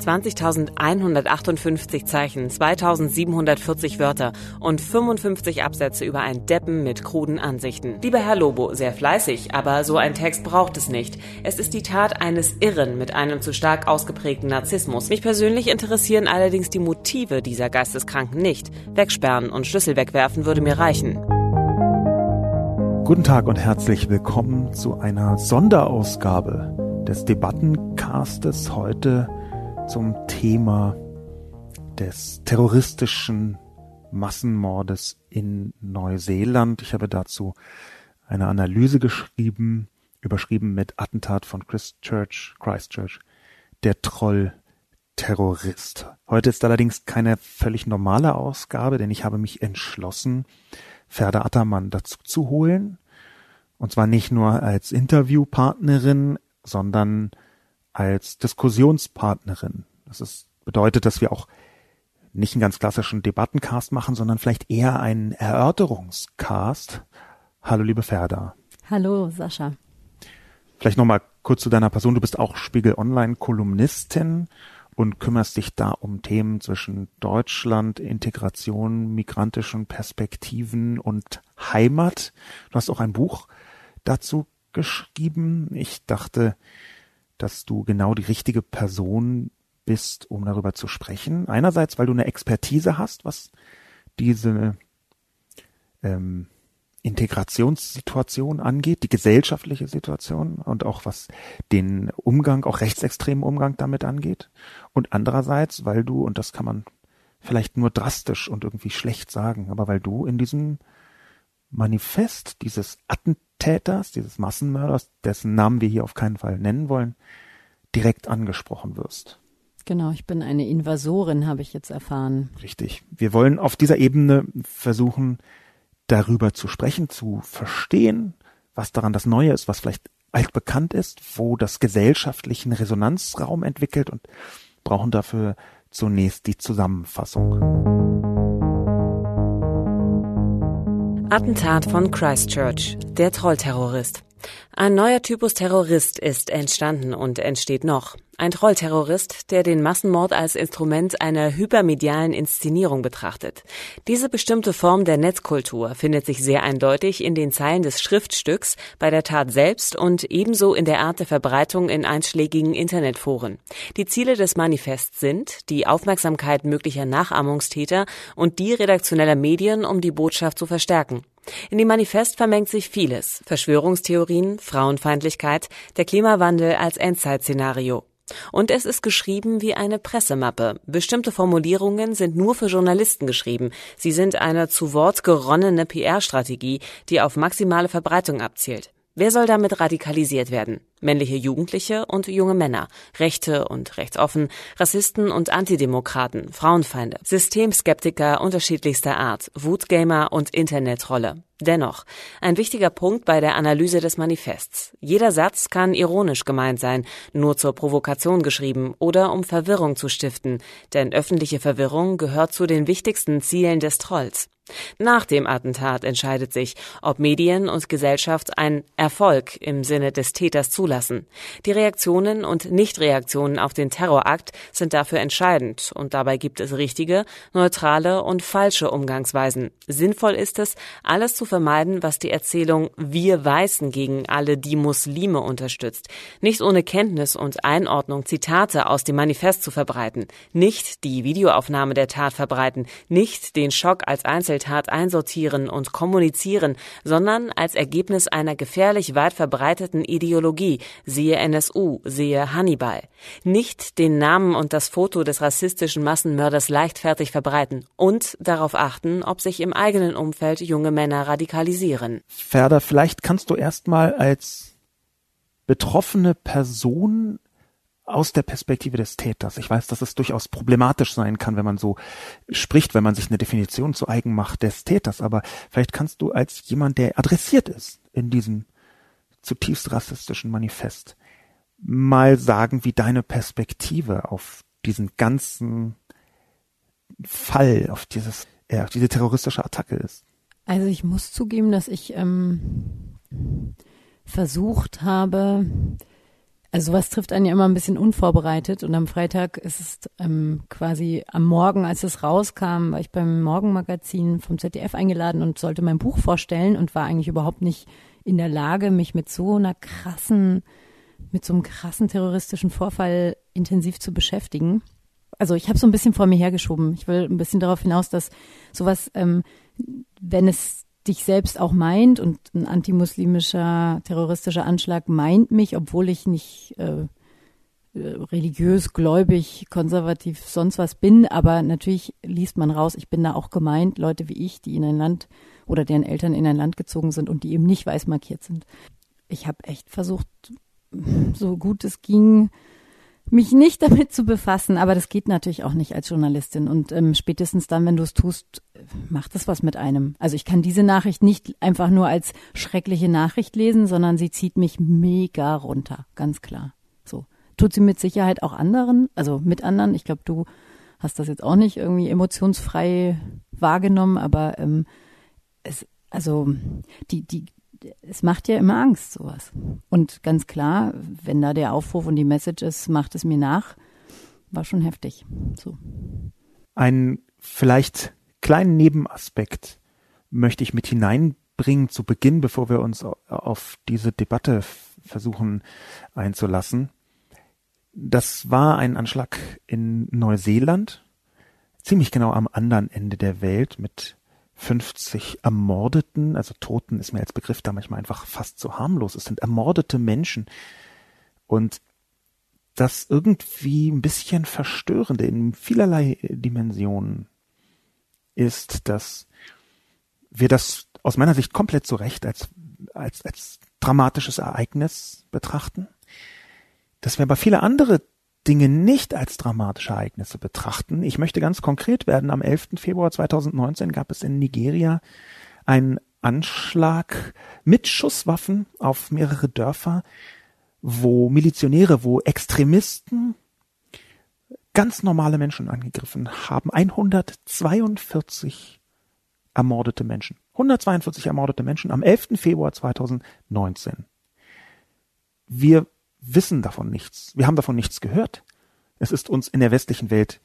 20.158 Zeichen, 2.740 Wörter und 55 Absätze über ein Deppen mit kruden Ansichten. Lieber Herr Lobo, sehr fleißig, aber so ein Text braucht es nicht. Es ist die Tat eines Irren mit einem zu stark ausgeprägten Narzissmus. Mich persönlich interessieren allerdings die Motive dieser Geisteskranken nicht. Wegsperren und Schlüssel wegwerfen würde mir reichen. Guten Tag und herzlich willkommen zu einer Sonderausgabe des Debattencastes heute zum Thema des terroristischen Massenmordes in Neuseeland. Ich habe dazu eine Analyse geschrieben, überschrieben mit Attentat von Christchurch, Christchurch, der Troll Terrorist. Heute ist allerdings keine völlig normale Ausgabe, denn ich habe mich entschlossen, Ferda Attermann dazu zu holen. Und zwar nicht nur als Interviewpartnerin, sondern als Diskussionspartnerin. Das ist, bedeutet, dass wir auch nicht einen ganz klassischen Debattencast machen, sondern vielleicht eher einen Erörterungscast. Hallo, liebe Ferda. Hallo, Sascha. Vielleicht nochmal kurz zu deiner Person. Du bist auch Spiegel Online Kolumnistin und kümmerst dich da um Themen zwischen Deutschland, Integration, migrantischen Perspektiven und Heimat. Du hast auch ein Buch dazu geschrieben. Ich dachte, dass du genau die richtige Person bist, um darüber zu sprechen. Einerseits, weil du eine Expertise hast, was diese ähm, Integrationssituation angeht, die gesellschaftliche Situation und auch was den Umgang, auch rechtsextremen Umgang damit angeht. Und andererseits, weil du, und das kann man vielleicht nur drastisch und irgendwie schlecht sagen, aber weil du in diesem Manifest dieses Attentäters, dieses Massenmörders, dessen Namen wir hier auf keinen Fall nennen wollen, direkt angesprochen wirst. Genau, ich bin eine Invasorin, habe ich jetzt erfahren. Richtig. Wir wollen auf dieser Ebene versuchen, darüber zu sprechen, zu verstehen, was daran das Neue ist, was vielleicht altbekannt ist, wo das gesellschaftlichen Resonanzraum entwickelt und brauchen dafür zunächst die Zusammenfassung. Attentat von Christchurch, der Trollterrorist. Ein neuer Typus Terrorist ist entstanden und entsteht noch. Ein Trollterrorist, der den Massenmord als Instrument einer hypermedialen Inszenierung betrachtet. Diese bestimmte Form der Netzkultur findet sich sehr eindeutig in den Zeilen des Schriftstücks, bei der Tat selbst und ebenso in der Art der Verbreitung in einschlägigen Internetforen. Die Ziele des Manifests sind die Aufmerksamkeit möglicher Nachahmungstäter und die redaktioneller Medien, um die Botschaft zu verstärken. In dem Manifest vermengt sich vieles. Verschwörungstheorien, Frauenfeindlichkeit, der Klimawandel als Endzeitszenario. Und es ist geschrieben wie eine Pressemappe. Bestimmte Formulierungen sind nur für Journalisten geschrieben. Sie sind eine zu Wort geronnene PR-Strategie, die auf maximale Verbreitung abzielt. Wer soll damit radikalisiert werden? Männliche Jugendliche und junge Männer, Rechte und rechtsoffen, Rassisten und Antidemokraten, Frauenfeinde, Systemskeptiker unterschiedlichster Art, Wutgamer und Internetrolle. Dennoch, ein wichtiger Punkt bei der Analyse des Manifests. Jeder Satz kann ironisch gemeint sein, nur zur Provokation geschrieben oder um Verwirrung zu stiften, denn öffentliche Verwirrung gehört zu den wichtigsten Zielen des Trolls. Nach dem Attentat entscheidet sich, ob Medien und Gesellschaft einen Erfolg im Sinne des Täters zulassen. Die Reaktionen und Nichtreaktionen auf den Terrorakt sind dafür entscheidend und dabei gibt es richtige, neutrale und falsche Umgangsweisen. Sinnvoll ist es, alles zu vermeiden, was die Erzählung Wir Weißen gegen alle die Muslime unterstützt. Nicht ohne Kenntnis und Einordnung Zitate aus dem Manifest zu verbreiten. Nicht die Videoaufnahme der Tat verbreiten. Nicht den Schock als Einzel Gewalttat einsortieren und kommunizieren, sondern als Ergebnis einer gefährlich weit verbreiteten Ideologie, siehe NSU, siehe Hannibal. Nicht den Namen und das Foto des rassistischen Massenmörders leichtfertig verbreiten und darauf achten, ob sich im eigenen Umfeld junge Männer radikalisieren. Ferda, vielleicht kannst du erstmal als betroffene Person aus der Perspektive des Täters. Ich weiß, dass es durchaus problematisch sein kann, wenn man so spricht, wenn man sich eine Definition zu eigen macht des Täters. Aber vielleicht kannst du als jemand, der adressiert ist in diesem zutiefst rassistischen Manifest, mal sagen, wie deine Perspektive auf diesen ganzen Fall, auf dieses, ja, auf diese terroristische Attacke ist. Also ich muss zugeben, dass ich ähm, versucht habe, also sowas trifft einen ja immer ein bisschen unvorbereitet und am Freitag ist es ähm, quasi am Morgen, als es rauskam, war ich beim Morgenmagazin vom ZDF eingeladen und sollte mein Buch vorstellen und war eigentlich überhaupt nicht in der Lage, mich mit so einer krassen, mit so einem krassen terroristischen Vorfall intensiv zu beschäftigen. Also ich habe so ein bisschen vor mir hergeschoben. Ich will ein bisschen darauf hinaus, dass sowas, ähm, wenn es dich selbst auch meint und ein antimuslimischer terroristischer Anschlag meint mich, obwohl ich nicht äh, religiös, gläubig, konservativ, sonst was bin, aber natürlich liest man raus, ich bin da auch gemeint, Leute wie ich, die in ein Land oder deren Eltern in ein Land gezogen sind und die eben nicht weiß markiert sind. Ich habe echt versucht, so gut es ging, mich nicht damit zu befassen, aber das geht natürlich auch nicht als Journalistin. Und ähm, spätestens dann, wenn du es tust, macht es was mit einem. Also ich kann diese Nachricht nicht einfach nur als schreckliche Nachricht lesen, sondern sie zieht mich mega runter, ganz klar. So tut sie mit Sicherheit auch anderen, also mit anderen. Ich glaube, du hast das jetzt auch nicht irgendwie emotionsfrei wahrgenommen, aber ähm, es, also die die es macht ja immer Angst, sowas. Und ganz klar, wenn da der Aufruf und die Message ist, macht es mir nach, war schon heftig. So. Einen vielleicht kleinen Nebenaspekt möchte ich mit hineinbringen zu Beginn, bevor wir uns auf diese Debatte versuchen einzulassen. Das war ein Anschlag in Neuseeland, ziemlich genau am anderen Ende der Welt mit 50 Ermordeten, also Toten ist mir als Begriff da manchmal einfach fast zu harmlos. Es sind ermordete Menschen. Und das irgendwie ein bisschen verstörende in vielerlei Dimensionen ist, dass wir das aus meiner Sicht komplett zu Recht als, als, als dramatisches Ereignis betrachten, dass wir aber viele andere Dinge nicht als dramatische Ereignisse betrachten. Ich möchte ganz konkret werden. Am 11. Februar 2019 gab es in Nigeria einen Anschlag mit Schusswaffen auf mehrere Dörfer, wo Milizionäre, wo Extremisten ganz normale Menschen angegriffen haben. 142 ermordete Menschen. 142 ermordete Menschen am 11. Februar 2019. Wir wissen davon nichts. Wir haben davon nichts gehört. Es ist uns in der westlichen Welt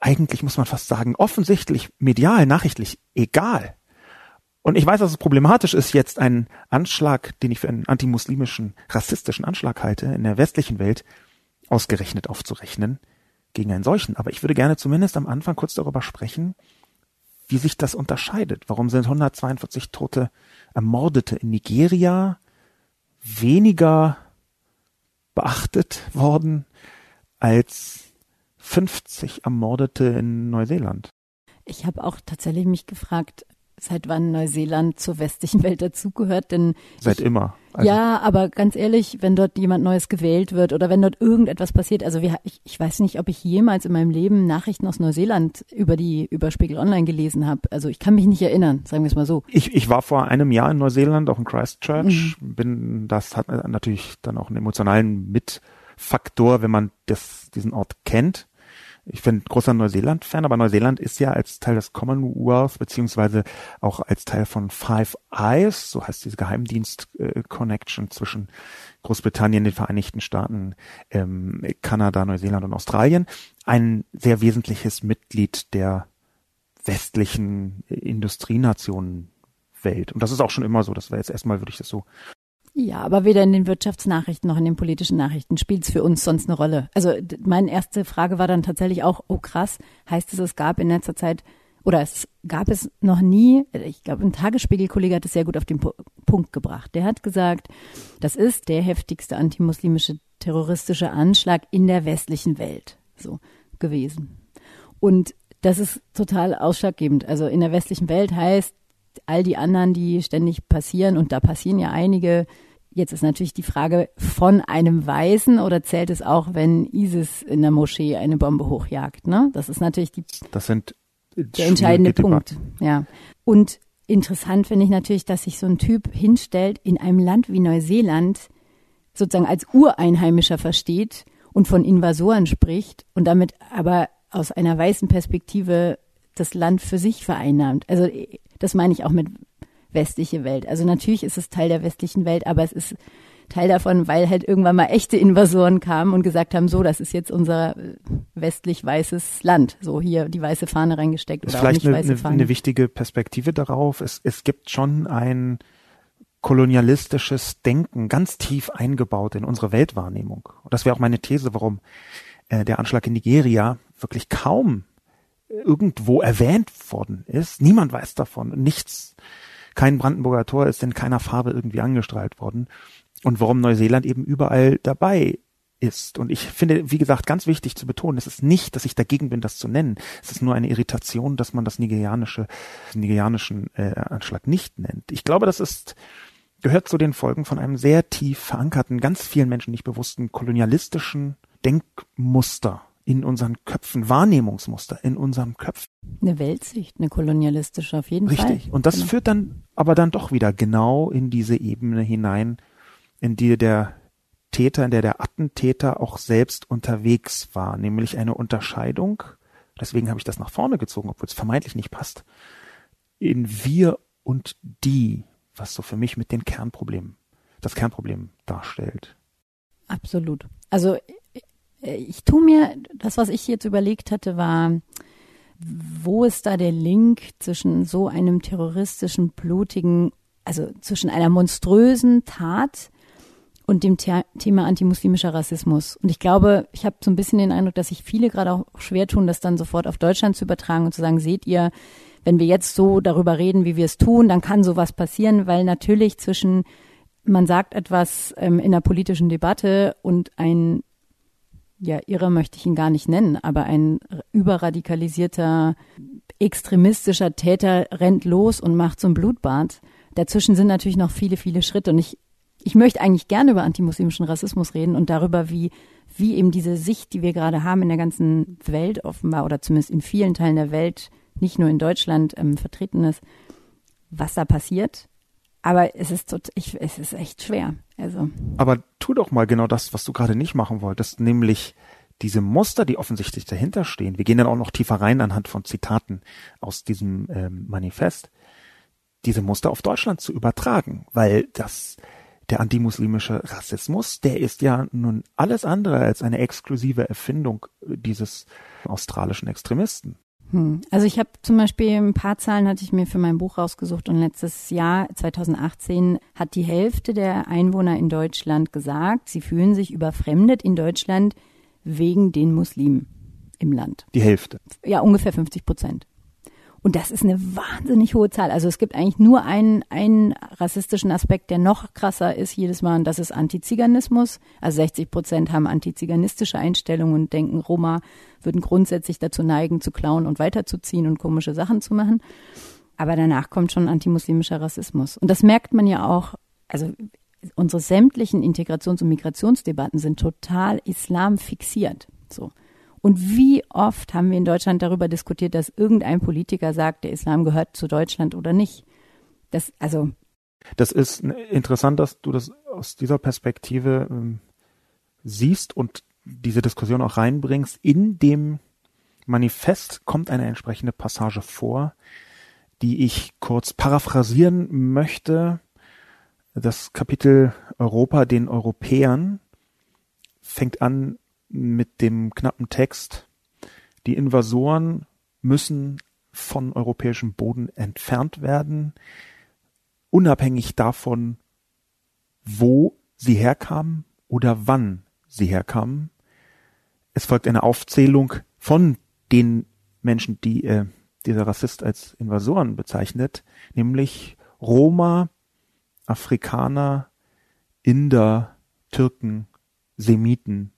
eigentlich, muss man fast sagen, offensichtlich medial, nachrichtlich egal. Und ich weiß, dass es problematisch ist, jetzt einen Anschlag, den ich für einen antimuslimischen, rassistischen Anschlag halte, in der westlichen Welt ausgerechnet aufzurechnen gegen einen solchen. Aber ich würde gerne zumindest am Anfang kurz darüber sprechen, wie sich das unterscheidet. Warum sind 142 Tote Ermordete in Nigeria weniger beachtet worden als 50 Ermordete in Neuseeland. Ich habe auch tatsächlich mich gefragt, seit wann Neuseeland zur westlichen Welt dazugehört, denn seit ich, immer. Also ja, aber ganz ehrlich, wenn dort jemand Neues gewählt wird oder wenn dort irgendetwas passiert, also wir, ich, ich weiß nicht, ob ich jemals in meinem Leben Nachrichten aus Neuseeland über die über Spiegel Online gelesen habe. Also ich kann mich nicht erinnern, sagen wir es mal so. Ich, ich war vor einem Jahr in Neuseeland, auch in Christchurch, mhm. bin das hat natürlich dann auch einen emotionalen Mitfaktor, wenn man das diesen Ort kennt ich bin großer Neuseeland-Fan, aber Neuseeland ist ja als Teil des Commonwealth beziehungsweise auch als Teil von Five Eyes, so heißt diese Geheimdienst-Connection äh, zwischen Großbritannien, den Vereinigten Staaten, ähm, Kanada, Neuseeland und Australien, ein sehr wesentliches Mitglied der westlichen Industrienationen Welt. Und das ist auch schon immer so. Das wäre jetzt erstmal, würde ich das so ja, aber weder in den Wirtschaftsnachrichten noch in den politischen Nachrichten spielt es für uns sonst eine Rolle. Also meine erste Frage war dann tatsächlich auch, oh krass, heißt es, es gab in letzter Zeit oder es gab es noch nie, ich glaube, ein Tagesspiegelkollege hat es sehr gut auf den Punkt gebracht. Der hat gesagt, das ist der heftigste antimuslimische terroristische Anschlag in der westlichen Welt so gewesen. Und das ist total ausschlaggebend. Also in der westlichen Welt heißt, all die anderen, die ständig passieren, und da passieren ja einige, Jetzt ist natürlich die Frage von einem Weißen oder zählt es auch, wenn ISIS in der Moschee eine Bombe hochjagt? Ne? Das ist natürlich die, das sind der entscheidende Punkt. Ja. Und interessant finde ich natürlich, dass sich so ein Typ hinstellt in einem Land wie Neuseeland, sozusagen als Ureinheimischer versteht und von Invasoren spricht und damit aber aus einer weißen Perspektive das Land für sich vereinnahmt. Also das meine ich auch mit westliche Welt. Also natürlich ist es Teil der westlichen Welt, aber es ist Teil davon, weil halt irgendwann mal echte Invasoren kamen und gesagt haben, so, das ist jetzt unser äh, westlich weißes Land. So hier die weiße Fahne reingesteckt. Ist vielleicht eine, eine, eine, wichtige Perspektive darauf. Es, es gibt schon ein kolonialistisches Denken ganz tief eingebaut in unsere Weltwahrnehmung. Und das wäre auch meine These, warum äh, der Anschlag in Nigeria wirklich kaum irgendwo erwähnt worden ist. Niemand weiß davon. Nichts kein Brandenburger Tor ist in keiner Farbe irgendwie angestrahlt worden. Und warum Neuseeland eben überall dabei ist. Und ich finde, wie gesagt, ganz wichtig zu betonen, es ist nicht, dass ich dagegen bin, das zu nennen. Es ist nur eine Irritation, dass man das nigerianische, nigerianischen äh, Anschlag nicht nennt. Ich glaube, das ist gehört zu den Folgen von einem sehr tief verankerten, ganz vielen Menschen nicht bewussten kolonialistischen Denkmuster in unseren Köpfen, Wahrnehmungsmuster in unserem Köpfen. Eine Weltsicht, eine kolonialistische auf jeden Richtig. Fall. Richtig. Und das genau. führt dann aber dann doch wieder genau in diese Ebene hinein, in die der Täter, in der der Attentäter auch selbst unterwegs war, nämlich eine Unterscheidung, deswegen habe ich das nach vorne gezogen, obwohl es vermeintlich nicht passt, in wir und die, was so für mich mit den Kernproblemen, das Kernproblem darstellt. Absolut. Also ich tue mir, das, was ich jetzt überlegt hatte, war, wo ist da der Link zwischen so einem terroristischen, blutigen, also zwischen einer monströsen Tat und dem The Thema antimuslimischer Rassismus. Und ich glaube, ich habe so ein bisschen den Eindruck, dass sich viele gerade auch schwer tun, das dann sofort auf Deutschland zu übertragen und zu sagen, seht ihr, wenn wir jetzt so darüber reden, wie wir es tun, dann kann sowas passieren, weil natürlich zwischen man sagt etwas ähm, in der politischen Debatte und ein ja, irre möchte ich ihn gar nicht nennen, aber ein überradikalisierter, extremistischer Täter rennt los und macht so ein Blutbad. Dazwischen sind natürlich noch viele, viele Schritte. Und ich, ich möchte eigentlich gerne über antimuslimischen Rassismus reden und darüber, wie, wie eben diese Sicht, die wir gerade haben in der ganzen Welt offenbar oder zumindest in vielen Teilen der Welt, nicht nur in Deutschland ähm, vertreten ist, was da passiert aber es ist tot, ich, es ist echt schwer. Also. Aber tu doch mal genau das, was du gerade nicht machen wolltest, nämlich diese Muster, die offensichtlich dahinter stehen. Wir gehen dann auch noch tiefer rein anhand von Zitaten aus diesem ähm, Manifest, diese Muster auf Deutschland zu übertragen, weil das der antimuslimische Rassismus, der ist ja nun alles andere als eine exklusive Erfindung dieses australischen Extremisten. Hm. Also ich habe zum Beispiel ein paar Zahlen hatte ich mir für mein Buch rausgesucht und letztes Jahr 2018 hat die Hälfte der Einwohner in Deutschland gesagt, sie fühlen sich überfremdet in Deutschland wegen den Muslimen im Land. Die Hälfte. Ja, ungefähr 50 Prozent. Und das ist eine wahnsinnig hohe Zahl. Also es gibt eigentlich nur einen, einen rassistischen Aspekt, der noch krasser ist jedes Mal, und das ist Antiziganismus. Also 60 Prozent haben antiziganistische Einstellungen und denken, Roma würden grundsätzlich dazu neigen, zu klauen und weiterzuziehen und komische Sachen zu machen. Aber danach kommt schon antimuslimischer Rassismus. Und das merkt man ja auch, also unsere sämtlichen Integrations- und Migrationsdebatten sind total islam fixiert. So. Und wie oft haben wir in Deutschland darüber diskutiert, dass irgendein Politiker sagt, der Islam gehört zu Deutschland oder nicht? Das, also. Das ist interessant, dass du das aus dieser Perspektive ähm, siehst und diese Diskussion auch reinbringst. In dem Manifest kommt eine entsprechende Passage vor, die ich kurz paraphrasieren möchte. Das Kapitel Europa den Europäern fängt an mit dem knappen Text, die Invasoren müssen von europäischem Boden entfernt werden, unabhängig davon, wo sie herkamen oder wann sie herkamen. Es folgt eine Aufzählung von den Menschen, die äh, dieser Rassist als Invasoren bezeichnet, nämlich Roma, Afrikaner, Inder, Türken, Semiten,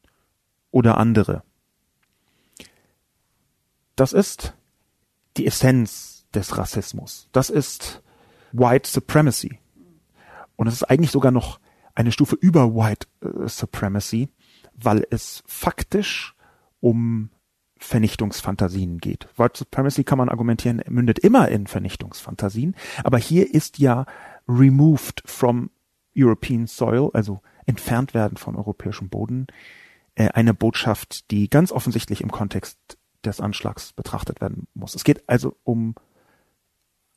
oder andere. Das ist die Essenz des Rassismus. Das ist White Supremacy. Und es ist eigentlich sogar noch eine Stufe über White äh, Supremacy, weil es faktisch um Vernichtungsfantasien geht. White Supremacy kann man argumentieren, mündet immer in Vernichtungsfantasien, aber hier ist ja removed from European soil, also entfernt werden von europäischem Boden, eine Botschaft, die ganz offensichtlich im Kontext des Anschlags betrachtet werden muss. Es geht also um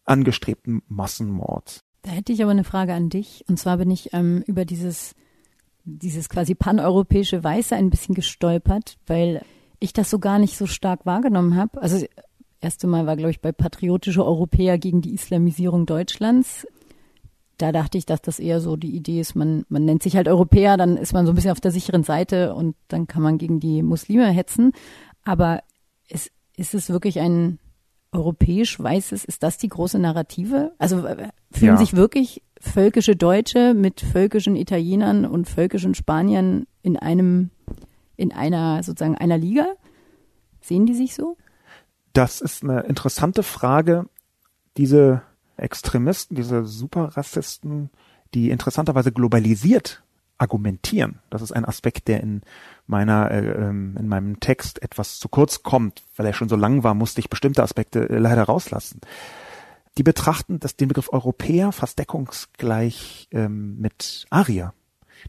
angestrebten Massenmord. Da hätte ich aber eine Frage an dich. Und zwar bin ich ähm, über dieses, dieses quasi paneuropäische Weiße ein bisschen gestolpert, weil ich das so gar nicht so stark wahrgenommen habe. Also das erste Mal war, glaube ich, bei Patriotische Europäer gegen die Islamisierung Deutschlands. Da dachte ich, dass das eher so die Idee ist, man, man nennt sich halt Europäer, dann ist man so ein bisschen auf der sicheren Seite und dann kann man gegen die Muslime hetzen. Aber ist, ist es wirklich ein europäisch weißes, ist das die große Narrative? Also äh, fühlen ja. sich wirklich völkische Deutsche mit völkischen Italienern und völkischen Spaniern in einem, in einer, sozusagen einer Liga? Sehen die sich so? Das ist eine interessante Frage. Diese Extremisten, diese Superrassisten, die interessanterweise globalisiert argumentieren. Das ist ein Aspekt, der in meiner äh, ähm, in meinem Text etwas zu kurz kommt, weil er schon so lang war, musste ich bestimmte Aspekte äh, leider rauslassen. Die betrachten das, den Begriff Europäer fast deckungsgleich ähm, mit Aria.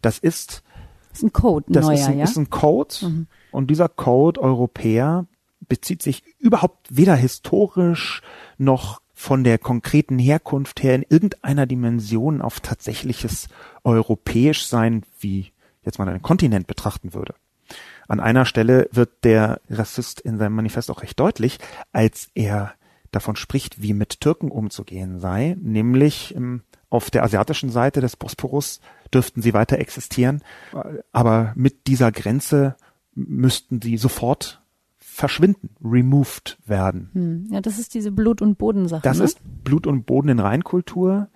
Das ist, das ist ein Code, das neuer, ist ein, ja? ist ein Code mhm. und dieser Code Europäer bezieht sich überhaupt weder historisch noch von der konkreten Herkunft her in irgendeiner Dimension auf tatsächliches europäisch sein, wie jetzt mal einen Kontinent betrachten würde. An einer Stelle wird der Rassist in seinem Manifest auch recht deutlich, als er davon spricht, wie mit Türken umzugehen sei, nämlich ähm, auf der asiatischen Seite des Bosporus dürften sie weiter existieren, aber mit dieser Grenze müssten sie sofort verschwinden, removed werden. Hm. Ja, das ist diese Blut- und Bodensache. Das ne? ist Blut und Boden in Reinkultur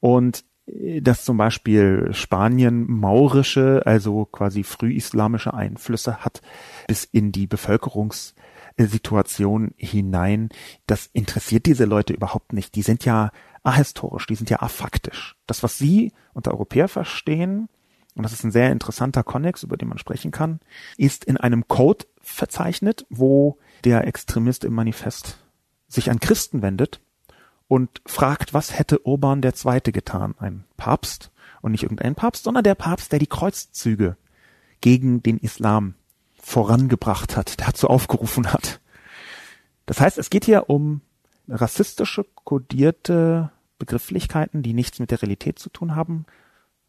und äh, dass zum Beispiel Spanien maurische, also quasi frühislamische Einflüsse hat bis in die Bevölkerungssituation hinein. Das interessiert diese Leute überhaupt nicht. Die sind ja ahistorisch, die sind ja afaktisch. Das, was sie unter Europäer verstehen, und das ist ein sehr interessanter Konnex, über den man sprechen kann, ist in einem Code verzeichnet, wo der Extremist im Manifest sich an Christen wendet und fragt, was hätte Urban der Zweite getan? Ein Papst und nicht irgendein Papst, sondern der Papst, der die Kreuzzüge gegen den Islam vorangebracht hat, dazu aufgerufen hat. Das heißt, es geht hier um rassistische, kodierte Begrifflichkeiten, die nichts mit der Realität zu tun haben,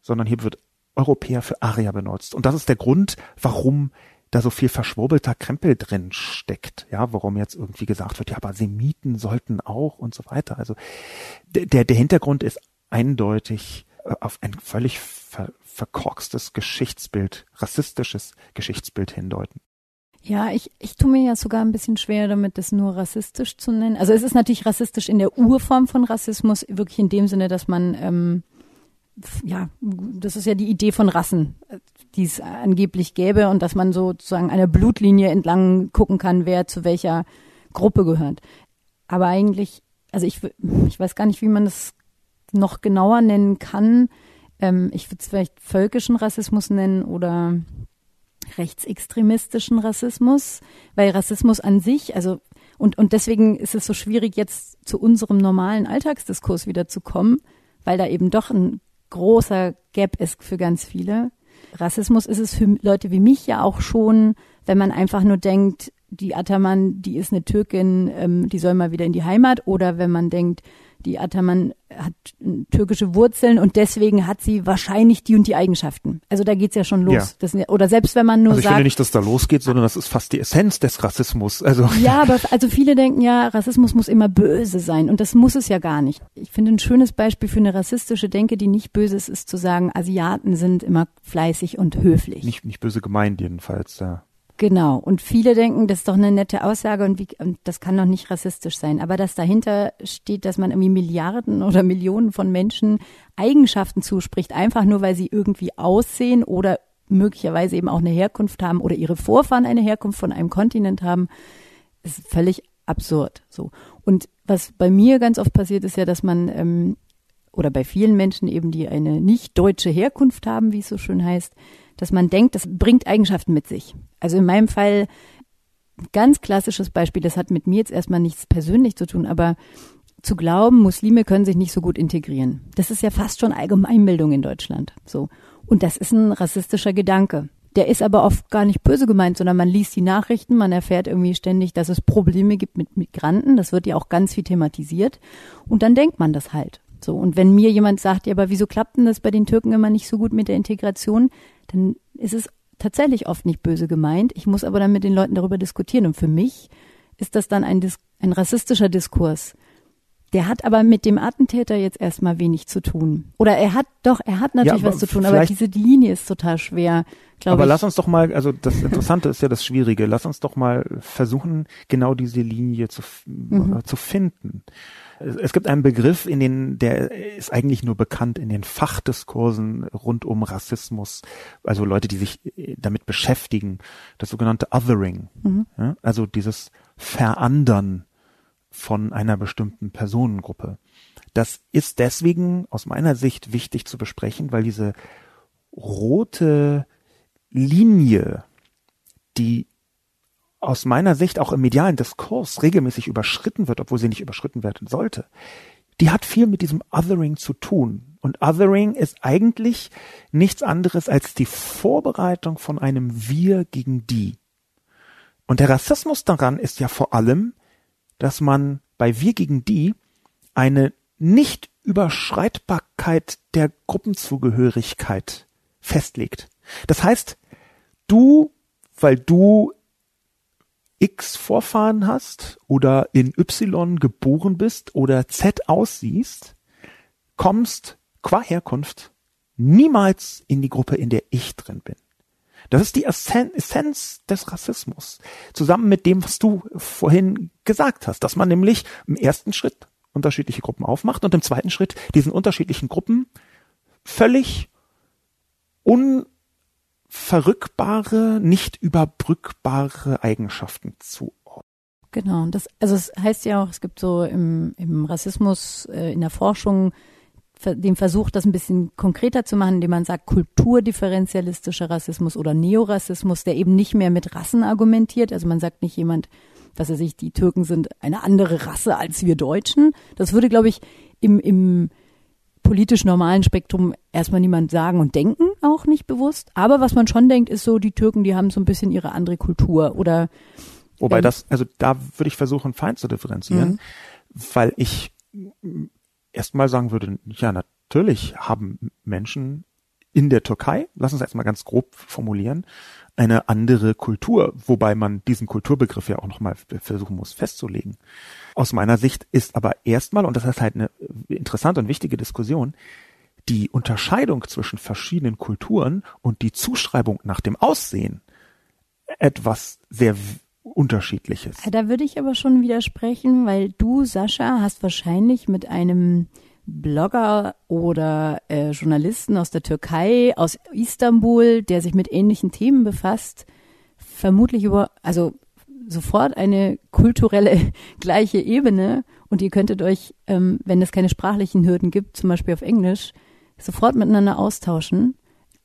sondern hier wird Europäer für Aria benutzt. Und das ist der Grund, warum da so viel verschwurbelter Krempel drin steckt, ja, warum jetzt irgendwie gesagt wird, ja, aber Semiten sollten auch und so weiter. Also der, der Hintergrund ist eindeutig äh, auf ein völlig ver, verkorkstes Geschichtsbild, rassistisches Geschichtsbild hindeuten. Ja, ich, ich tue mir ja sogar ein bisschen schwer damit, das nur rassistisch zu nennen. Also es ist natürlich rassistisch in der Urform von Rassismus, wirklich in dem Sinne, dass man ähm, ja, das ist ja die Idee von Rassen, die es angeblich gäbe und dass man sozusagen einer Blutlinie entlang gucken kann, wer zu welcher Gruppe gehört. Aber eigentlich, also ich, ich weiß gar nicht, wie man das noch genauer nennen kann. Ähm, ich würde es vielleicht völkischen Rassismus nennen oder rechtsextremistischen Rassismus, weil Rassismus an sich, also und, und deswegen ist es so schwierig, jetzt zu unserem normalen Alltagsdiskurs wieder zu kommen, weil da eben doch ein großer Gap ist für ganz viele. Rassismus ist es für Leute wie mich ja auch schon, wenn man einfach nur denkt, die Ataman, die ist eine Türkin, ähm, die soll mal wieder in die Heimat. Oder wenn man denkt, die Ataman hat türkische Wurzeln und deswegen hat sie wahrscheinlich die und die Eigenschaften. Also da geht's ja schon los. Ja. Ja, oder selbst wenn man nur also ich sagt. finde nicht, dass da losgeht, sondern das ist fast die Essenz des Rassismus. Also ja, aber also viele denken ja, Rassismus muss immer böse sein und das muss es ja gar nicht. Ich finde ein schönes Beispiel für eine rassistische Denke, die nicht böse ist, ist zu sagen, Asiaten sind immer fleißig und höflich. Nicht nicht böse gemeint jedenfalls. Ja. Genau. Und viele denken, das ist doch eine nette Aussage und, wie, und das kann doch nicht rassistisch sein. Aber dass dahinter steht, dass man irgendwie Milliarden oder Millionen von Menschen Eigenschaften zuspricht, einfach nur weil sie irgendwie aussehen oder möglicherweise eben auch eine Herkunft haben oder ihre Vorfahren eine Herkunft von einem Kontinent haben, ist völlig absurd. So. Und was bei mir ganz oft passiert, ist ja, dass man ähm, oder bei vielen Menschen eben, die eine nicht deutsche Herkunft haben, wie es so schön heißt, dass man denkt, das bringt Eigenschaften mit sich. Also in meinem Fall ganz klassisches Beispiel, das hat mit mir jetzt erstmal nichts persönlich zu tun, aber zu glauben, Muslime können sich nicht so gut integrieren. Das ist ja fast schon Allgemeinbildung in Deutschland. So. Und das ist ein rassistischer Gedanke. Der ist aber oft gar nicht böse gemeint, sondern man liest die Nachrichten, man erfährt irgendwie ständig, dass es Probleme gibt mit Migranten. Das wird ja auch ganz viel thematisiert. Und dann denkt man das halt. So. Und wenn mir jemand sagt, ja, aber wieso klappt denn das bei den Türken immer nicht so gut mit der Integration? Dann ist es tatsächlich oft nicht böse gemeint. Ich muss aber dann mit den Leuten darüber diskutieren. Und für mich ist das dann ein, ein rassistischer Diskurs. Der hat aber mit dem Attentäter jetzt erstmal wenig zu tun. Oder er hat doch, er hat natürlich ja, was zu tun, aber diese Linie ist total schwer, glaube ich. Aber lass uns doch mal, also das Interessante ist ja das Schwierige, lass uns doch mal versuchen, genau diese Linie zu, mhm. äh, zu finden. Es gibt einen Begriff, in den, der ist eigentlich nur bekannt in den Fachdiskursen rund um Rassismus, also Leute, die sich äh, damit beschäftigen, das sogenannte Othering, mhm. ja, also dieses Verandern von einer bestimmten Personengruppe. Das ist deswegen aus meiner Sicht wichtig zu besprechen, weil diese rote Linie, die aus meiner Sicht auch im medialen Diskurs regelmäßig überschritten wird, obwohl sie nicht überschritten werden sollte, die hat viel mit diesem Othering zu tun. Und Othering ist eigentlich nichts anderes als die Vorbereitung von einem Wir gegen die. Und der Rassismus daran ist ja vor allem, dass man bei Wir gegen die eine Nichtüberschreitbarkeit der Gruppenzugehörigkeit festlegt. Das heißt, du, weil du X Vorfahren hast oder in Y geboren bist oder Z aussiehst, kommst qua Herkunft niemals in die Gruppe, in der ich drin bin. Das ist die Essenz des Rassismus. Zusammen mit dem, was du vorhin gesagt hast, dass man nämlich im ersten Schritt unterschiedliche Gruppen aufmacht und im zweiten Schritt diesen unterschiedlichen Gruppen völlig unverrückbare, nicht überbrückbare Eigenschaften zuordnet. Genau, das, also es heißt ja auch, es gibt so im, im Rassismus, äh, in der Forschung dem Versuch, das ein bisschen konkreter zu machen, indem man sagt, kulturdifferenzialistischer Rassismus oder Neorassismus, der eben nicht mehr mit Rassen argumentiert. Also man sagt nicht jemand, was er sich, die Türken sind eine andere Rasse als wir Deutschen. Das würde, glaube ich, im, im politisch normalen Spektrum erstmal niemand sagen und denken, auch nicht bewusst. Aber was man schon denkt, ist so, die Türken, die haben so ein bisschen ihre andere Kultur oder. Wobei ähm, das, also da würde ich versuchen, fein zu differenzieren, mhm. weil ich erstmal sagen würde, ja, natürlich haben Menschen in der Türkei, lass uns erstmal ganz grob formulieren, eine andere Kultur, wobei man diesen Kulturbegriff ja auch nochmal versuchen muss festzulegen. Aus meiner Sicht ist aber erstmal, und das ist halt eine interessante und wichtige Diskussion, die Unterscheidung zwischen verschiedenen Kulturen und die Zuschreibung nach dem Aussehen etwas sehr unterschiedliches. Da würde ich aber schon widersprechen, weil du, Sascha, hast wahrscheinlich mit einem Blogger oder äh, Journalisten aus der Türkei, aus Istanbul, der sich mit ähnlichen Themen befasst, vermutlich über, also sofort eine kulturelle gleiche Ebene. Und ihr könntet euch, ähm, wenn es keine sprachlichen Hürden gibt, zum Beispiel auf Englisch, sofort miteinander austauschen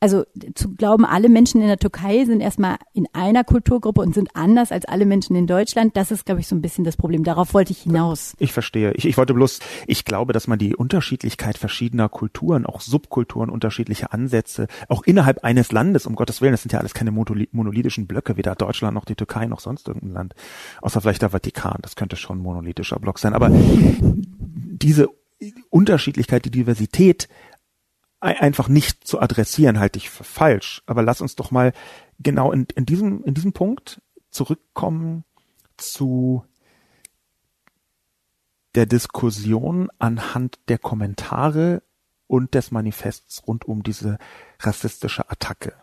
also zu glauben, alle Menschen in der Türkei sind erstmal in einer Kulturgruppe und sind anders als alle Menschen in Deutschland, das ist, glaube ich, so ein bisschen das Problem. Darauf wollte ich hinaus. Ich verstehe. Ich, ich wollte bloß, ich glaube, dass man die Unterschiedlichkeit verschiedener Kulturen, auch Subkulturen, unterschiedliche Ansätze, auch innerhalb eines Landes, um Gottes Willen, das sind ja alles keine monolithischen Blöcke, weder Deutschland noch die Türkei noch sonst irgendein Land, außer vielleicht der Vatikan, das könnte schon ein monolithischer Block sein, aber diese Unterschiedlichkeit, die Diversität einfach nicht zu adressieren, halte ich für falsch. Aber lass uns doch mal genau in, in diesem, in diesem Punkt zurückkommen zu der Diskussion anhand der Kommentare und des Manifests rund um diese rassistische Attacke.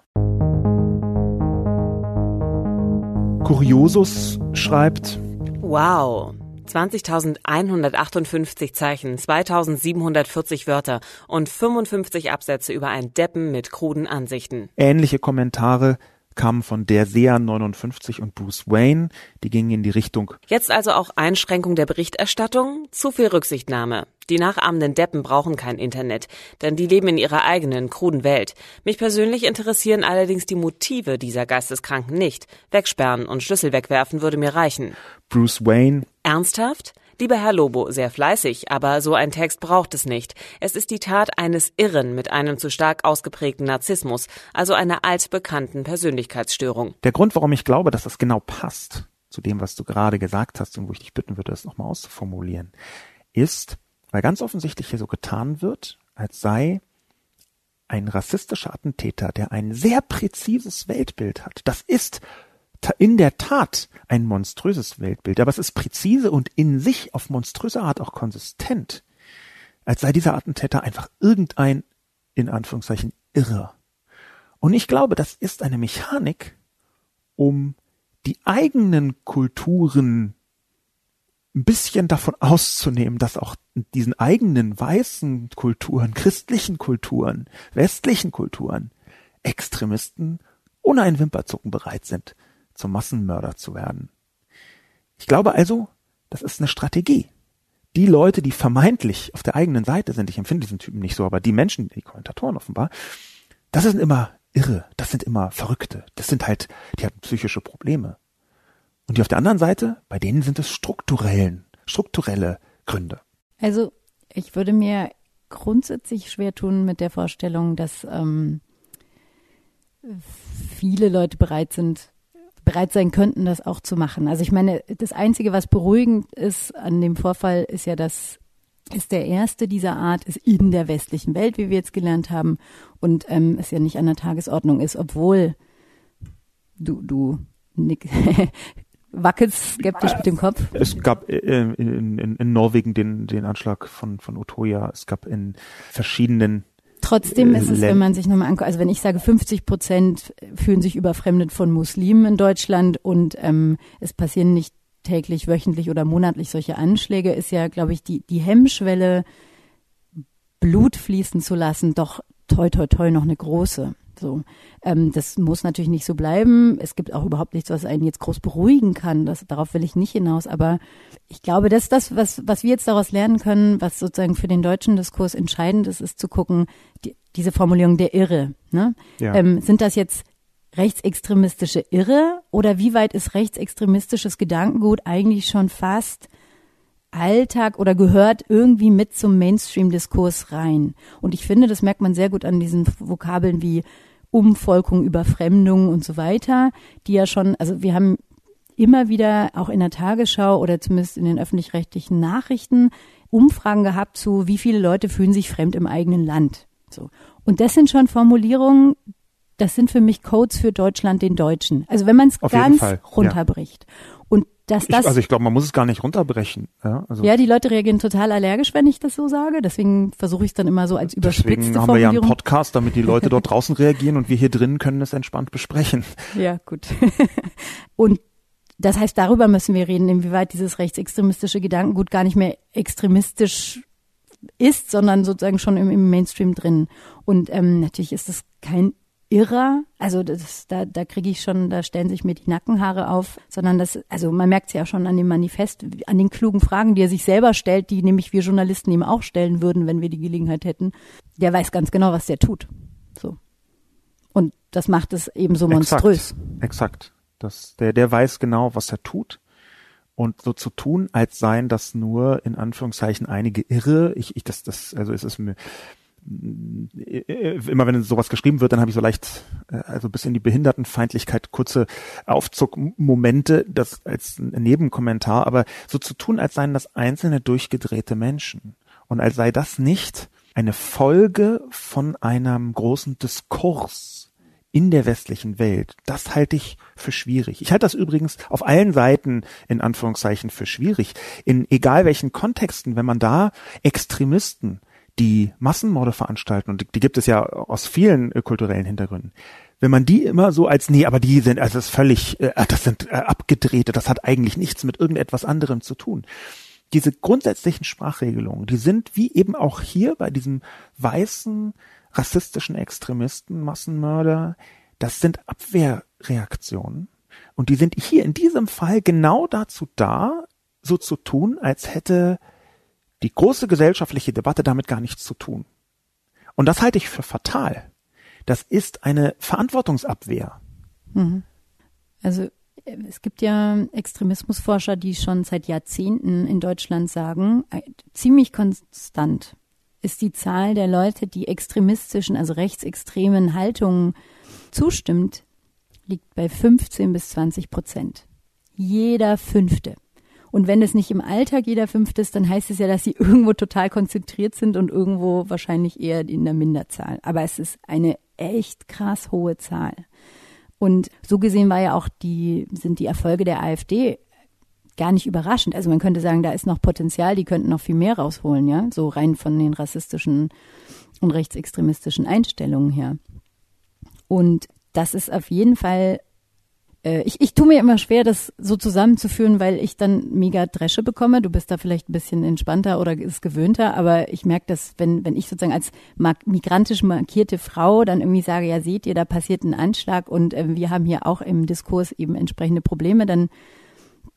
Curiosus schreibt, Wow, 20.158 Zeichen, 2.740 Wörter und 55 Absätze über ein Deppen mit kruden Ansichten. Ähnliche Kommentare kamen von der SEA 59 und Bruce Wayne. Die gingen in die Richtung. Jetzt also auch Einschränkung der Berichterstattung? Zu viel Rücksichtnahme. Die nachahmenden Deppen brauchen kein Internet, denn die leben in ihrer eigenen, kruden Welt. Mich persönlich interessieren allerdings die Motive dieser Geisteskranken nicht. Wegsperren und Schlüssel wegwerfen würde mir reichen. Bruce Wayne. Ernsthaft? Lieber Herr Lobo, sehr fleißig, aber so ein Text braucht es nicht. Es ist die Tat eines Irren mit einem zu stark ausgeprägten Narzissmus, also einer altbekannten Persönlichkeitsstörung. Der Grund, warum ich glaube, dass das genau passt zu dem, was du gerade gesagt hast und wo ich dich bitten würde, das nochmal auszuformulieren, ist, weil ganz offensichtlich hier so getan wird, als sei ein rassistischer Attentäter, der ein sehr präzises Weltbild hat. Das ist in der Tat ein monströses Weltbild, aber es ist präzise und in sich auf monströse Art auch konsistent, als sei dieser Attentäter einfach irgendein, in Anführungszeichen, Irrer. Und ich glaube, das ist eine Mechanik, um die eigenen Kulturen ein bisschen davon auszunehmen, dass auch diesen eigenen weißen Kulturen, christlichen Kulturen, westlichen Kulturen Extremisten ohne ein Wimperzucken bereit sind, zum Massenmörder zu werden. Ich glaube also, das ist eine Strategie. Die Leute, die vermeintlich auf der eigenen Seite sind, ich empfinde diesen Typen nicht so, aber die Menschen, die Kommentatoren offenbar, das sind immer Irre, das sind immer Verrückte, das sind halt, die haben psychische Probleme. Und die auf der anderen Seite, bei denen sind es strukturellen, strukturelle Gründe. Also ich würde mir grundsätzlich schwer tun mit der Vorstellung, dass ähm, viele Leute bereit sind, bereit sein könnten, das auch zu machen. Also ich meine, das Einzige, was beruhigend ist an dem Vorfall, ist ja, dass ist der erste dieser Art, ist in der westlichen Welt, wie wir jetzt gelernt haben, und ähm, es ja nicht an der Tagesordnung ist, obwohl du, du Nick, wackelst skeptisch mit dem Kopf. Es gab äh, in, in, in Norwegen den, den Anschlag von, von Otoja. Es gab in verschiedenen Trotzdem ist es, wenn man sich nochmal anguckt, also wenn ich sage, 50 Prozent fühlen sich überfremdet von Muslimen in Deutschland und ähm, es passieren nicht täglich, wöchentlich oder monatlich solche Anschläge, ist ja, glaube ich, die, die Hemmschwelle, Blut fließen zu lassen, doch toi toi toi noch eine große. So, ähm, das muss natürlich nicht so bleiben. Es gibt auch überhaupt nichts, was einen jetzt groß beruhigen kann. Das, darauf will ich nicht hinaus. Aber ich glaube, dass das, was, was wir jetzt daraus lernen können, was sozusagen für den deutschen Diskurs entscheidend ist, ist zu gucken, die, diese Formulierung der Irre. Ne? Ja. Ähm, sind das jetzt rechtsextremistische Irre oder wie weit ist rechtsextremistisches Gedankengut eigentlich schon fast Alltag oder gehört irgendwie mit zum Mainstream-Diskurs rein. Und ich finde, das merkt man sehr gut an diesen Vokabeln wie Umvolkung, Überfremdung und so weiter, die ja schon, also wir haben immer wieder auch in der Tagesschau oder zumindest in den öffentlich-rechtlichen Nachrichten Umfragen gehabt zu, wie viele Leute fühlen sich fremd im eigenen Land. So. Und das sind schon Formulierungen, das sind für mich Codes für Deutschland den Deutschen. Also wenn man es ganz runterbricht. Ja. Dass das. Ich, also ich glaube, man muss es gar nicht runterbrechen. Ja, also ja, die Leute reagieren total allergisch, wenn ich das so sage. Deswegen versuche ich es dann immer so als überspitzte Deswegen haben wir ja einen Podcast, damit die Leute dort draußen reagieren und wir hier drinnen können es entspannt besprechen. Ja, gut. und das heißt, darüber müssen wir reden, inwieweit dieses rechtsextremistische Gedankengut gar nicht mehr extremistisch ist, sondern sozusagen schon im, im Mainstream drin. Und ähm, natürlich ist es kein irrer. Also das, da, da kriege ich schon, da stellen sich mir die Nackenhaare auf, sondern das, also man merkt es ja schon an dem Manifest, an den klugen Fragen, die er sich selber stellt, die nämlich wir Journalisten ihm auch stellen würden, wenn wir die Gelegenheit hätten. Der weiß ganz genau, was der tut. So. Und das macht es eben so monströs. Exakt. Exakt. Das, der, der weiß genau, was er tut. Und so zu tun, als seien das nur in Anführungszeichen einige Irre, ich, ich das, das, also es ist mir, immer wenn sowas geschrieben wird, dann habe ich so leicht, äh, also bis in die Behindertenfeindlichkeit kurze Aufzuckmomente, das als Nebenkommentar, aber so zu tun, als seien das einzelne durchgedrehte Menschen und als sei das nicht eine Folge von einem großen Diskurs in der westlichen Welt. Das halte ich für schwierig. Ich halte das übrigens auf allen Seiten in Anführungszeichen für schwierig. In egal welchen Kontexten, wenn man da Extremisten die Massenmorde veranstalten, und die, gibt es ja aus vielen äh, kulturellen Hintergründen, wenn man die immer so als, nee, aber die sind, also das ist völlig, äh, das sind äh, abgedrehte, das hat eigentlich nichts mit irgendetwas anderem zu tun. Diese grundsätzlichen Sprachregelungen, die sind wie eben auch hier bei diesem weißen, rassistischen Extremisten, Massenmörder, Das sind Abwehrreaktionen. Und die sind hier in diesem Fall genau dazu da, so zu tun, als hätte die große gesellschaftliche Debatte damit gar nichts zu tun. Und das halte ich für fatal. Das ist eine Verantwortungsabwehr. Mhm. Also es gibt ja Extremismusforscher, die schon seit Jahrzehnten in Deutschland sagen, äh, ziemlich konstant ist die Zahl der Leute, die extremistischen, also rechtsextremen Haltungen zustimmt, liegt bei 15 bis 20 Prozent. Jeder Fünfte. Und wenn es nicht im Alltag jeder Fünfte ist, dann heißt es ja, dass sie irgendwo total konzentriert sind und irgendwo wahrscheinlich eher in der Minderzahl. Aber es ist eine echt krass hohe Zahl. Und so gesehen war ja auch die, sind die Erfolge der AfD gar nicht überraschend. Also man könnte sagen, da ist noch Potenzial, die könnten noch viel mehr rausholen, ja, so rein von den rassistischen und rechtsextremistischen Einstellungen her. Und das ist auf jeden Fall ich, ich tue mir immer schwer, das so zusammenzuführen, weil ich dann mega Dresche bekomme. Du bist da vielleicht ein bisschen entspannter oder ist gewöhnter, aber ich merke, dass wenn, wenn ich sozusagen als migrantisch markierte Frau dann irgendwie sage, ja seht ihr, da passiert ein Anschlag und äh, wir haben hier auch im Diskurs eben entsprechende Probleme, dann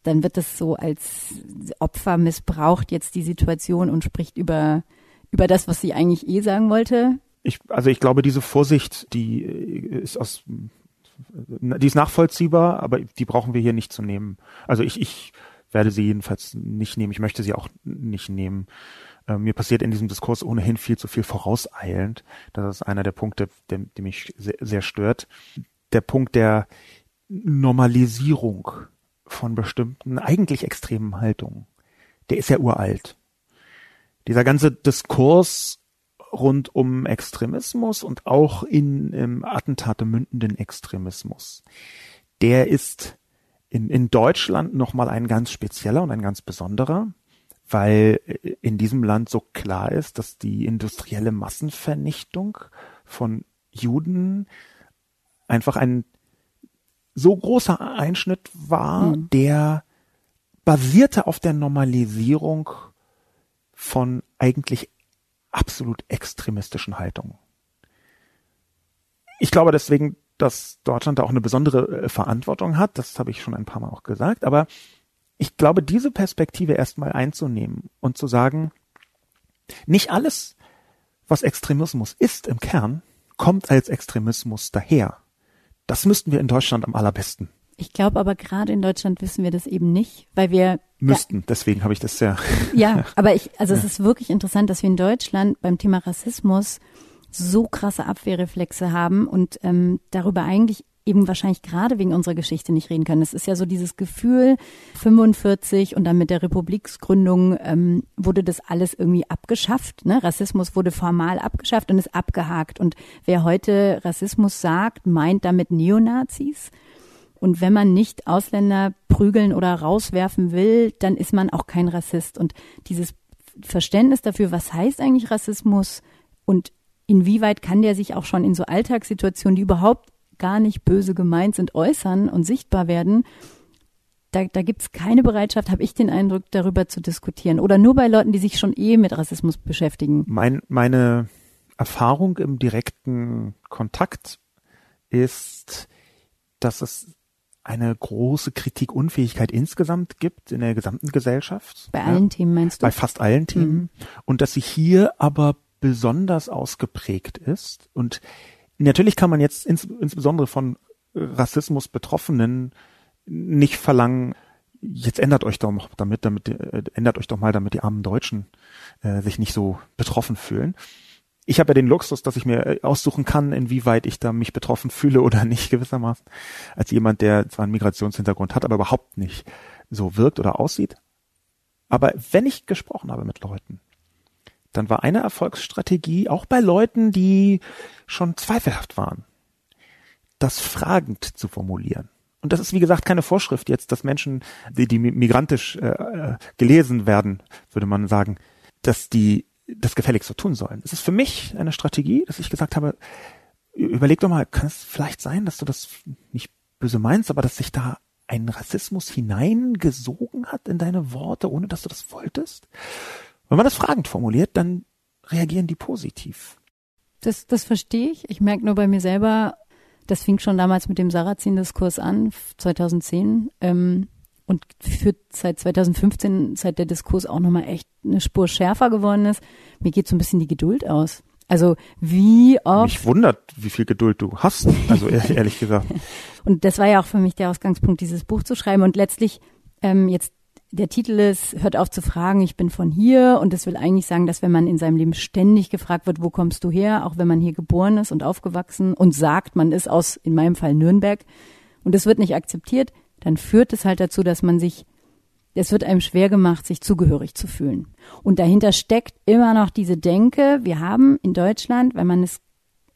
dann wird das so als Opfer missbraucht jetzt die Situation und spricht über über das, was sie eigentlich eh sagen wollte. Ich, also ich glaube, diese Vorsicht, die ist aus die ist nachvollziehbar, aber die brauchen wir hier nicht zu nehmen. Also ich, ich werde sie jedenfalls nicht nehmen. Ich möchte sie auch nicht nehmen. Äh, mir passiert in diesem Diskurs ohnehin viel zu viel vorauseilend. Das ist einer der Punkte, der, der mich sehr, sehr stört. Der Punkt der Normalisierung von bestimmten eigentlich extremen Haltungen, der ist ja uralt. Dieser ganze Diskurs rund um Extremismus und auch in ähm, Attentate mündenden Extremismus. Der ist in, in Deutschland nochmal ein ganz spezieller und ein ganz besonderer, weil äh, in diesem Land so klar ist, dass die industrielle Massenvernichtung von Juden einfach ein so großer Einschnitt war, mhm. der basierte auf der Normalisierung von eigentlich absolut extremistischen Haltungen. Ich glaube deswegen, dass Deutschland da auch eine besondere äh, Verantwortung hat. Das habe ich schon ein paar Mal auch gesagt. Aber ich glaube, diese Perspektive erstmal einzunehmen und zu sagen, nicht alles, was Extremismus ist im Kern, kommt als Extremismus daher. Das müssten wir in Deutschland am allerbesten ich glaube aber gerade in Deutschland wissen wir das eben nicht, weil wir müssten. Ja, deswegen habe ich das ja. Ja, aber ich, also ja. es ist wirklich interessant, dass wir in Deutschland beim Thema Rassismus so krasse Abwehrreflexe haben und ähm, darüber eigentlich eben wahrscheinlich gerade wegen unserer Geschichte nicht reden können. Es ist ja so dieses Gefühl, 45 und dann mit der Republiksgründung ähm, wurde das alles irgendwie abgeschafft. Ne? Rassismus wurde formal abgeschafft und ist abgehakt. Und wer heute Rassismus sagt, meint damit Neonazis. Und wenn man nicht Ausländer prügeln oder rauswerfen will, dann ist man auch kein Rassist. Und dieses Verständnis dafür, was heißt eigentlich Rassismus und inwieweit kann der sich auch schon in so Alltagssituationen, die überhaupt gar nicht böse gemeint sind, äußern und sichtbar werden, da, da gibt es keine Bereitschaft, habe ich den Eindruck, darüber zu diskutieren. Oder nur bei Leuten, die sich schon eh mit Rassismus beschäftigen. Mein, meine Erfahrung im direkten Kontakt ist, dass es eine große Kritikunfähigkeit insgesamt gibt in der gesamten Gesellschaft. Bei allen Themen meinst du? Bei fast allen Themen. Mhm. Und dass sie hier aber besonders ausgeprägt ist. Und natürlich kann man jetzt ins, insbesondere von Rassismus Betroffenen nicht verlangen, jetzt ändert euch doch damit, damit äh, ändert euch doch mal, damit die armen Deutschen äh, sich nicht so betroffen fühlen ich habe ja den Luxus, dass ich mir äh, aussuchen kann, inwieweit ich da mich betroffen fühle oder nicht gewissermaßen, als jemand, der zwar einen Migrationshintergrund hat, aber überhaupt nicht so wirkt oder aussieht. Aber wenn ich gesprochen habe mit Leuten, dann war eine Erfolgsstrategie auch bei Leuten, die schon zweifelhaft waren, das fragend zu formulieren. Und das ist, wie gesagt, keine Vorschrift jetzt, dass Menschen, die, die migrantisch äh, äh gelesen werden, würde man sagen, dass die das gefälligst so tun sollen. Es ist für mich eine Strategie, dass ich gesagt habe, überleg doch mal, kann es vielleicht sein, dass du das nicht böse meinst, aber dass sich da ein Rassismus hineingesogen hat in deine Worte, ohne dass du das wolltest? Wenn man das fragend formuliert, dann reagieren die positiv. Das, das verstehe ich. Ich merke nur bei mir selber, Das fing schon damals mit dem Sarrazin-Diskurs an, 2010. Ähm, und führt seit 2015, seit der Diskurs auch nochmal echt eine Spur schärfer geworden ist, mir geht so ein bisschen die Geduld aus. Also wie oft. Mich wundert, wie viel Geduld du hast, also ehrlich gesagt. und das war ja auch für mich der Ausgangspunkt, dieses Buch zu schreiben. Und letztlich ähm, jetzt der Titel ist, hört auf zu fragen, ich bin von hier. Und das will eigentlich sagen, dass wenn man in seinem Leben ständig gefragt wird, wo kommst du her, auch wenn man hier geboren ist und aufgewachsen und sagt, man ist aus, in meinem Fall Nürnberg, und es wird nicht akzeptiert, dann führt es halt dazu, dass man sich, es wird einem schwer gemacht, sich zugehörig zu fühlen. Und dahinter steckt immer noch diese Denke, wir haben in Deutschland, wenn man es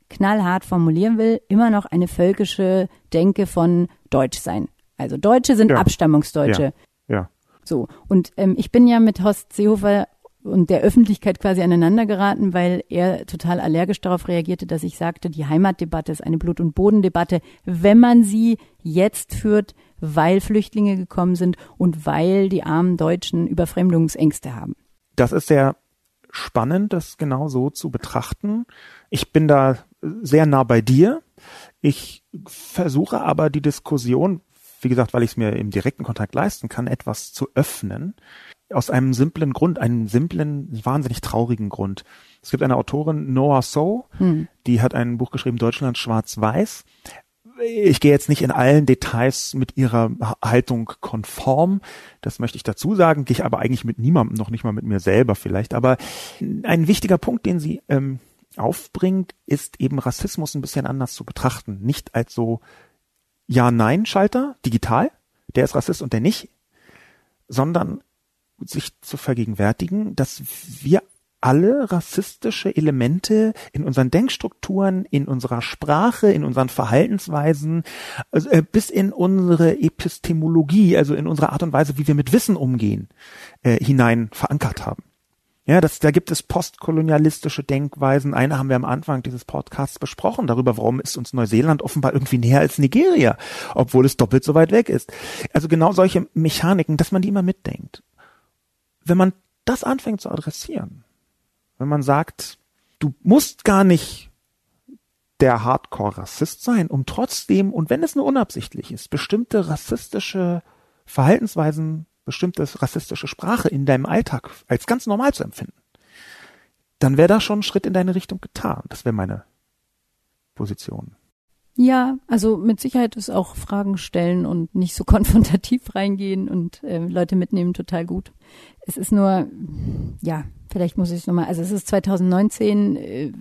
knallhart formulieren will, immer noch eine völkische Denke von Deutschsein. Also Deutsche sind ja. Abstammungsdeutsche. Ja. ja. So. Und ähm, ich bin ja mit Horst Seehofer und der Öffentlichkeit quasi aneinander geraten, weil er total allergisch darauf reagierte, dass ich sagte, die Heimatdebatte ist eine Blut- und Bodendebatte, wenn man sie jetzt führt, weil Flüchtlinge gekommen sind und weil die armen Deutschen Überfremdungsängste haben. Das ist sehr spannend, das genau so zu betrachten. Ich bin da sehr nah bei dir. Ich versuche aber die Diskussion, wie gesagt, weil ich es mir im direkten Kontakt leisten kann, etwas zu öffnen. Aus einem simplen Grund, einem simplen, wahnsinnig traurigen Grund. Es gibt eine Autorin, Noah So, hm. die hat ein Buch geschrieben, Deutschland schwarz-weiß. Ich gehe jetzt nicht in allen Details mit ihrer Haltung konform. Das möchte ich dazu sagen. Gehe ich aber eigentlich mit niemandem, noch nicht mal mit mir selber vielleicht. Aber ein wichtiger Punkt, den sie ähm, aufbringt, ist eben Rassismus ein bisschen anders zu betrachten. Nicht als so Ja-Nein-Schalter, digital, der ist Rassist und der nicht, sondern sich zu vergegenwärtigen, dass wir alle rassistische Elemente in unseren Denkstrukturen, in unserer Sprache, in unseren Verhaltensweisen, also, äh, bis in unsere Epistemologie, also in unsere Art und Weise, wie wir mit Wissen umgehen, äh, hinein verankert haben. Ja, das, da gibt es postkolonialistische Denkweisen. Eine haben wir am Anfang dieses Podcasts besprochen, darüber, warum ist uns Neuseeland offenbar irgendwie näher als Nigeria, obwohl es doppelt so weit weg ist. Also genau solche Mechaniken, dass man die immer mitdenkt. Wenn man das anfängt zu adressieren, wenn man sagt, du musst gar nicht der Hardcore-Rassist sein, um trotzdem, und wenn es nur unabsichtlich ist, bestimmte rassistische Verhaltensweisen bestimmte rassistische Sprache in deinem Alltag als ganz normal zu empfinden, dann wäre da schon ein Schritt in deine Richtung getan. Das wäre meine Position. Ja, also mit Sicherheit ist auch Fragen stellen und nicht so konfrontativ reingehen und äh, Leute mitnehmen total gut. Es ist nur, ja, vielleicht muss ich es nochmal, also es ist 2019, äh,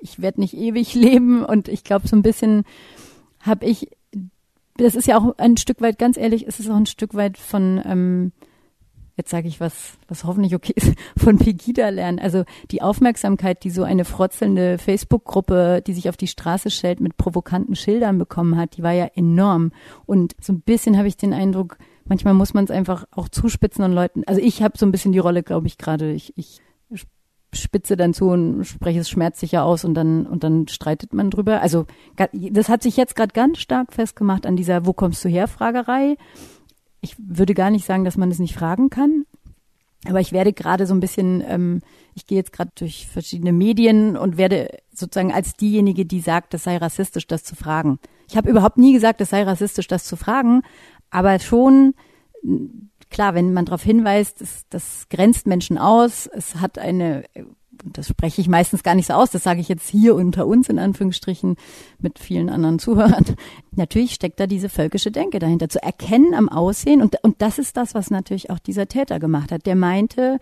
ich werde nicht ewig leben und ich glaube so ein bisschen habe ich das ist ja auch ein Stück weit, ganz ehrlich, ist es auch ein Stück weit von, ähm, jetzt sage ich was, was hoffentlich okay ist, von Pegida lernen. Also die Aufmerksamkeit, die so eine frotzelnde Facebook-Gruppe, die sich auf die Straße stellt, mit provokanten Schildern bekommen hat, die war ja enorm. Und so ein bisschen habe ich den Eindruck, manchmal muss man es einfach auch zuspitzen und Leuten. Also ich habe so ein bisschen die Rolle, glaube ich, gerade. Ich, ich spitze dann zu und spreche es schmerzlicher aus und dann und dann streitet man drüber. Also das hat sich jetzt gerade ganz stark festgemacht an dieser Wo kommst du her Fragerei. Ich würde gar nicht sagen, dass man es nicht fragen kann, aber ich werde gerade so ein bisschen, ähm, ich gehe jetzt gerade durch verschiedene Medien und werde sozusagen als diejenige, die sagt, das sei rassistisch, das zu fragen. Ich habe überhaupt nie gesagt, es sei rassistisch, das zu fragen, aber schon klar, wenn man darauf hinweist, das, das grenzt Menschen aus, es hat eine, das spreche ich meistens gar nicht so aus, das sage ich jetzt hier unter uns in Anführungsstrichen mit vielen anderen Zuhörern. Natürlich steckt da diese völkische Denke dahinter, zu erkennen am Aussehen und, und das ist das, was natürlich auch dieser Täter gemacht hat. Der meinte,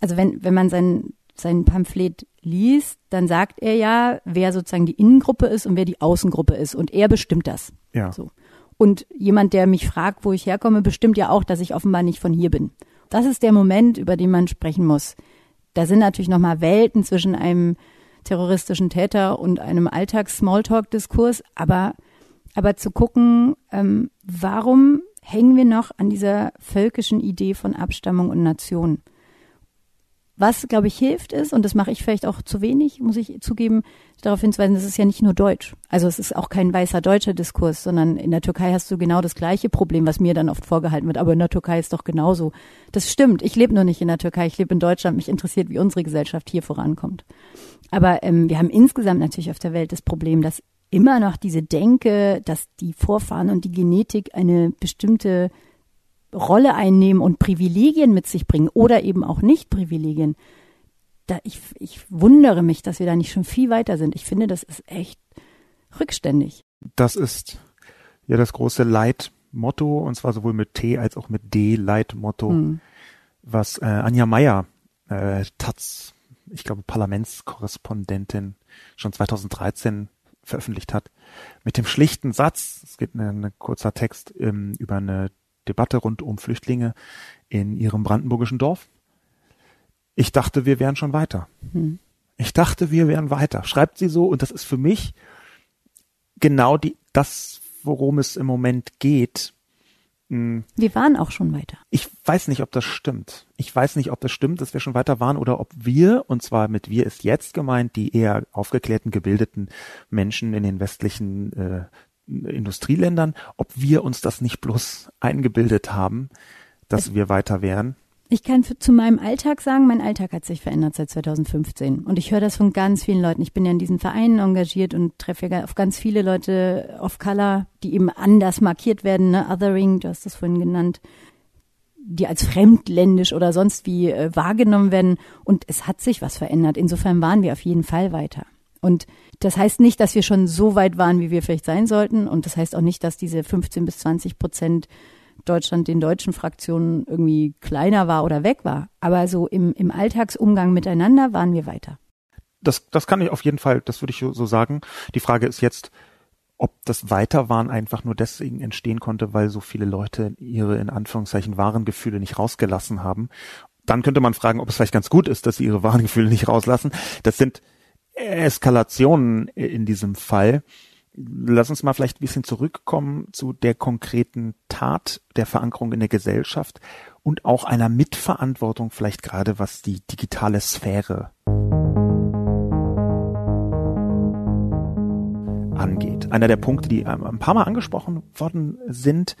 also wenn, wenn man sein, sein Pamphlet liest, dann sagt er ja, wer sozusagen die Innengruppe ist und wer die Außengruppe ist und er bestimmt das. Ja. So. Und jemand, der mich fragt, wo ich herkomme, bestimmt ja auch, dass ich offenbar nicht von hier bin. Das ist der Moment, über den man sprechen muss. Da sind natürlich nochmal Welten zwischen einem terroristischen Täter und einem Alltags-Smalltalk-Diskurs, aber, aber zu gucken, ähm, warum hängen wir noch an dieser völkischen Idee von Abstammung und Nation? Was, glaube ich, hilft ist, und das mache ich vielleicht auch zu wenig, muss ich zugeben, darauf hinzuweisen, das ist ja nicht nur Deutsch. Also es ist auch kein weißer deutscher Diskurs, sondern in der Türkei hast du genau das gleiche Problem, was mir dann oft vorgehalten wird. Aber in der Türkei ist doch genauso. Das stimmt. Ich lebe nur nicht in der Türkei, ich lebe in Deutschland. Mich interessiert, wie unsere Gesellschaft hier vorankommt. Aber ähm, wir haben insgesamt natürlich auf der Welt das Problem, dass immer noch diese Denke, dass die Vorfahren und die Genetik eine bestimmte Rolle einnehmen und Privilegien mit sich bringen oder eben auch nicht Privilegien. Da ich, ich wundere mich, dass wir da nicht schon viel weiter sind. Ich finde, das ist echt rückständig. Das ist ja das große Leitmotto, und zwar sowohl mit T als auch mit D, Leitmotto, hm. was äh, Anja Meyer, äh, Taz, ich glaube Parlamentskorrespondentin, schon 2013 veröffentlicht hat, mit dem schlichten Satz, es geht ein, ein kurzer Text ähm, über eine Debatte rund um Flüchtlinge in ihrem brandenburgischen Dorf. Ich dachte, wir wären schon weiter. Hm. Ich dachte, wir wären weiter. Schreibt sie so und das ist für mich genau die, das, worum es im Moment geht. Hm. Wir waren auch schon weiter. Ich weiß nicht, ob das stimmt. Ich weiß nicht, ob das stimmt, dass wir schon weiter waren oder ob wir, und zwar mit wir ist jetzt gemeint, die eher aufgeklärten, gebildeten Menschen in den westlichen äh, Industrieländern, ob wir uns das nicht bloß eingebildet haben, dass wir weiter wären. Ich kann für, zu meinem Alltag sagen, mein Alltag hat sich verändert seit 2015. Und ich höre das von ganz vielen Leuten. Ich bin ja in diesen Vereinen engagiert und treffe ja auf ganz viele Leute of Color, die eben anders markiert werden, ne? Othering, du hast das vorhin genannt, die als fremdländisch oder sonst wie äh, wahrgenommen werden. Und es hat sich was verändert. Insofern waren wir auf jeden Fall weiter. Und das heißt nicht, dass wir schon so weit waren, wie wir vielleicht sein sollten. Und das heißt auch nicht, dass diese 15 bis 20 Prozent Deutschland den deutschen Fraktionen irgendwie kleiner war oder weg war. Aber so im, im Alltagsumgang miteinander waren wir weiter. Das, das kann ich auf jeden Fall, das würde ich so sagen. Die Frage ist jetzt, ob das Weiterwahn einfach nur deswegen entstehen konnte, weil so viele Leute ihre in Anführungszeichen wahren Gefühle nicht rausgelassen haben. Dann könnte man fragen, ob es vielleicht ganz gut ist, dass sie ihre wahren Gefühle nicht rauslassen. Das sind Eskalationen in diesem Fall. Lass uns mal vielleicht ein bisschen zurückkommen zu der konkreten Tat der Verankerung in der Gesellschaft und auch einer Mitverantwortung vielleicht gerade was die digitale Sphäre angeht. Einer der Punkte, die ein paar Mal angesprochen worden sind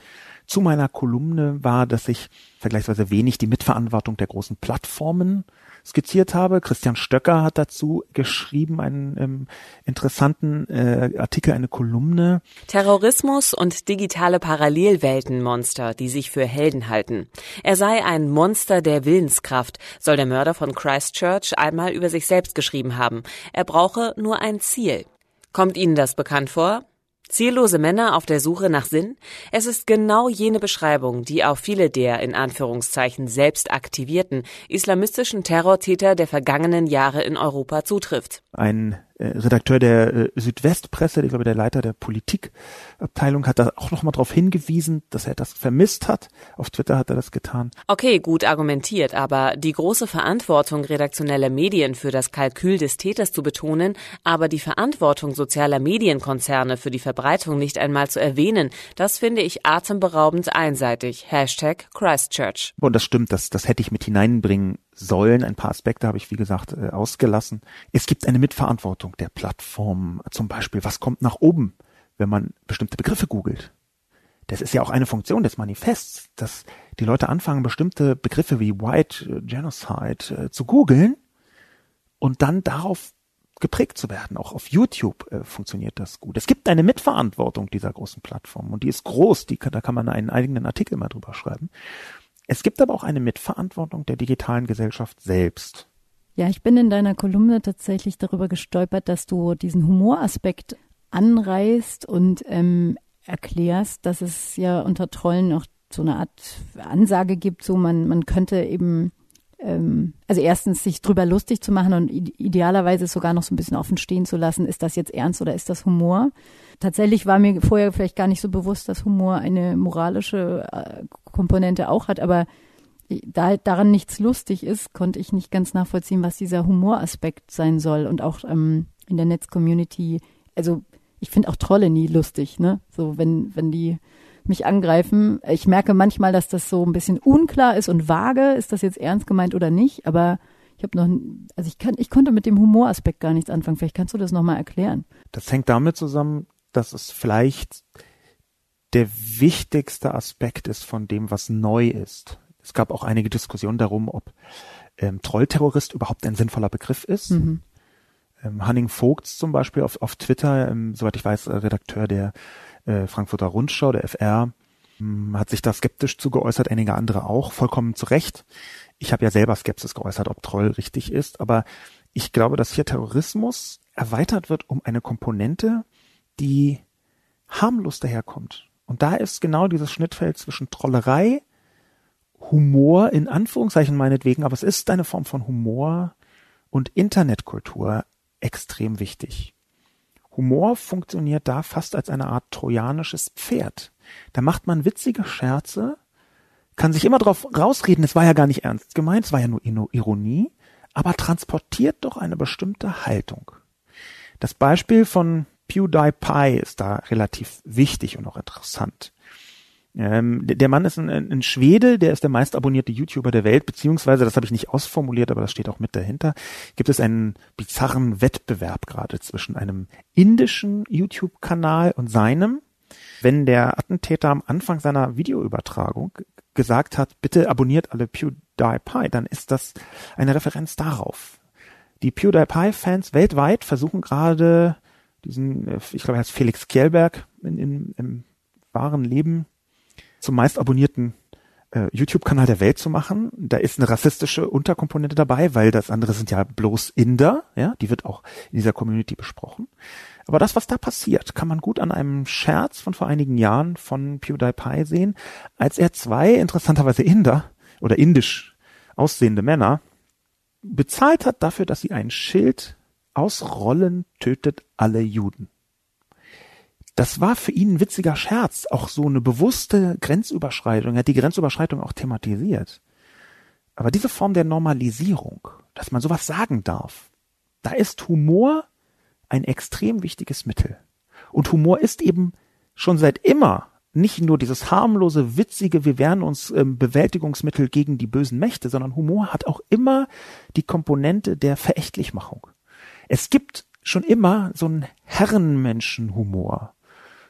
zu meiner Kolumne, war, dass ich vergleichsweise wenig die Mitverantwortung der großen Plattformen skizziert habe. Christian Stöcker hat dazu geschrieben, einen ähm, interessanten äh, Artikel, eine Kolumne. Terrorismus und digitale Parallelweltenmonster, die sich für Helden halten. Er sei ein Monster der Willenskraft, soll der Mörder von Christchurch einmal über sich selbst geschrieben haben. Er brauche nur ein Ziel. Kommt Ihnen das bekannt vor? Ziellose Männer auf der Suche nach Sinn? Es ist genau jene Beschreibung, die auf viele der in Anführungszeichen selbst aktivierten islamistischen Terrortäter der vergangenen Jahre in Europa zutrifft. Ein Redakteur der äh, Südwestpresse, ich glaube der Leiter der Politikabteilung, hat da auch nochmal darauf hingewiesen, dass er das vermisst hat. Auf Twitter hat er das getan. Okay, gut argumentiert, aber die große Verantwortung redaktioneller Medien für das Kalkül des Täters zu betonen, aber die Verantwortung sozialer Medienkonzerne für die Verbreitung nicht einmal zu erwähnen, das finde ich atemberaubend einseitig. Hashtag Christchurch. Und das stimmt, das, das hätte ich mit hineinbringen sollen. Ein paar Aspekte habe ich, wie gesagt, äh, ausgelassen. Es gibt eine Mitverantwortung der Plattform. Zum Beispiel, was kommt nach oben, wenn man bestimmte Begriffe googelt? Das ist ja auch eine Funktion des Manifests, dass die Leute anfangen, bestimmte Begriffe wie White äh, Genocide äh, zu googeln und dann darauf geprägt zu werden. Auch auf YouTube äh, funktioniert das gut. Es gibt eine Mitverantwortung dieser großen Plattformen und die ist groß. Die, da kann man einen eigenen Artikel mal drüber schreiben. Es gibt aber auch eine Mitverantwortung der digitalen Gesellschaft selbst. Ja, ich bin in deiner Kolumne tatsächlich darüber gestolpert, dass du diesen Humoraspekt anreißt und ähm, erklärst, dass es ja unter Trollen auch so eine Art Ansage gibt, so man, man könnte eben also erstens sich drüber lustig zu machen und idealerweise sogar noch so ein bisschen offen stehen zu lassen, ist das jetzt ernst oder ist das Humor? Tatsächlich war mir vorher vielleicht gar nicht so bewusst, dass Humor eine moralische äh, Komponente auch hat, aber da daran nichts lustig ist, konnte ich nicht ganz nachvollziehen, was dieser Humoraspekt sein soll und auch ähm, in der Netz-Community. Also ich finde auch Trolle nie lustig, ne? So wenn wenn die mich angreifen. Ich merke manchmal, dass das so ein bisschen unklar ist und vage. Ist das jetzt ernst gemeint oder nicht? Aber ich habe noch, also ich kann, ich konnte mit dem Humoraspekt gar nichts anfangen. Vielleicht kannst du das nochmal erklären. Das hängt damit zusammen, dass es vielleicht der wichtigste Aspekt ist von dem, was neu ist. Es gab auch einige Diskussionen darum, ob ähm, Trollterrorist überhaupt ein sinnvoller Begriff ist. Mhm. Ähm, Hanning Vogts zum Beispiel auf, auf Twitter, ähm, soweit ich weiß, Redakteur der äh, Frankfurter Rundschau, der FR, ähm, hat sich da skeptisch zu geäußert, einige andere auch, vollkommen zu Recht. Ich habe ja selber Skepsis geäußert, ob Troll richtig ist, aber ich glaube, dass hier Terrorismus erweitert wird um eine Komponente, die harmlos daherkommt. Und da ist genau dieses Schnittfeld zwischen Trollerei, Humor in Anführungszeichen meinetwegen, aber es ist eine Form von Humor und Internetkultur extrem wichtig. Humor funktioniert da fast als eine Art trojanisches Pferd. Da macht man witzige Scherze, kann sich immer drauf rausreden, es war ja gar nicht ernst gemeint, es war ja nur Ironie, aber transportiert doch eine bestimmte Haltung. Das Beispiel von PewDiePie ist da relativ wichtig und auch interessant. Ähm, der Mann ist ein, ein, Schwede, der ist der meist abonnierte YouTuber der Welt, beziehungsweise, das habe ich nicht ausformuliert, aber das steht auch mit dahinter, gibt es einen bizarren Wettbewerb gerade zwischen einem indischen YouTube-Kanal und seinem. Wenn der Attentäter am Anfang seiner Videoübertragung gesagt hat, bitte abonniert alle PewDiePie, dann ist das eine Referenz darauf. Die PewDiePie-Fans weltweit versuchen gerade diesen, äh, ich glaube, er heißt Felix Kjellberg in, in, im wahren Leben zum meist abonnierten äh, YouTube-Kanal der Welt zu machen. Da ist eine rassistische Unterkomponente dabei, weil das andere sind ja bloß Inder, ja, die wird auch in dieser Community besprochen. Aber das, was da passiert, kann man gut an einem Scherz von vor einigen Jahren von PewDiePie sehen, als er zwei interessanterweise Inder oder indisch aussehende Männer bezahlt hat dafür, dass sie ein Schild ausrollen tötet alle Juden das war für ihn ein witziger Scherz, auch so eine bewusste Grenzüberschreitung. Er hat die Grenzüberschreitung auch thematisiert. Aber diese Form der Normalisierung, dass man sowas sagen darf, da ist Humor ein extrem wichtiges Mittel. Und Humor ist eben schon seit immer nicht nur dieses harmlose, witzige, wir wehren uns ähm, Bewältigungsmittel gegen die bösen Mächte, sondern Humor hat auch immer die Komponente der Verächtlichmachung. Es gibt schon immer so einen Herrenmenschenhumor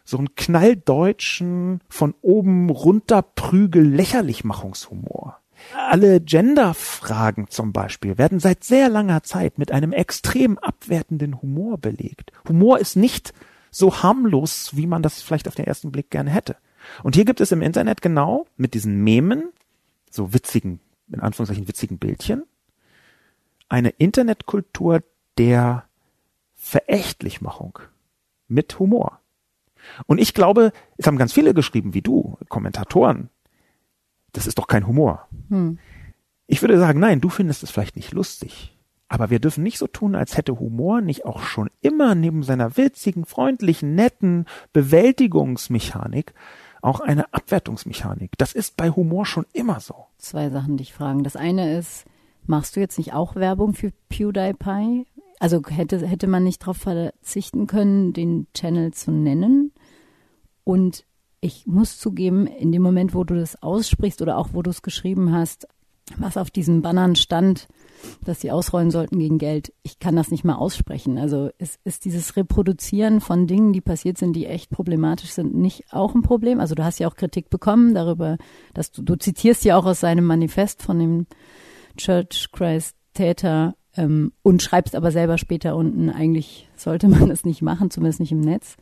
so einen knalldeutschen, von oben runter Prügel Lächerlichmachungshumor. Alle Genderfragen zum Beispiel werden seit sehr langer Zeit mit einem extrem abwertenden Humor belegt. Humor ist nicht so harmlos, wie man das vielleicht auf den ersten Blick gerne hätte. Und hier gibt es im Internet genau mit diesen Memen, so witzigen, in Anführungszeichen witzigen Bildchen, eine Internetkultur der Verächtlichmachung mit Humor. Und ich glaube, es haben ganz viele geschrieben wie du, Kommentatoren. Das ist doch kein Humor. Hm. Ich würde sagen, nein, du findest es vielleicht nicht lustig. Aber wir dürfen nicht so tun, als hätte Humor nicht auch schon immer neben seiner witzigen, freundlichen, netten Bewältigungsmechanik auch eine Abwertungsmechanik. Das ist bei Humor schon immer so. Zwei Sachen dich fragen. Das eine ist, machst du jetzt nicht auch Werbung für PewDiePie? Also hätte, hätte man nicht darauf verzichten können, den Channel zu nennen? Und ich muss zugeben, in dem Moment, wo du das aussprichst oder auch wo du es geschrieben hast, was auf diesen Bannern stand, dass sie ausrollen sollten gegen Geld, ich kann das nicht mal aussprechen. Also ist, ist dieses Reproduzieren von Dingen, die passiert sind, die echt problematisch sind, nicht auch ein Problem? Also du hast ja auch Kritik bekommen darüber, dass du, du zitierst ja auch aus seinem Manifest von dem Church Christ Täter ähm, und schreibst aber selber später unten, eigentlich sollte man das nicht machen, zumindest nicht im Netz.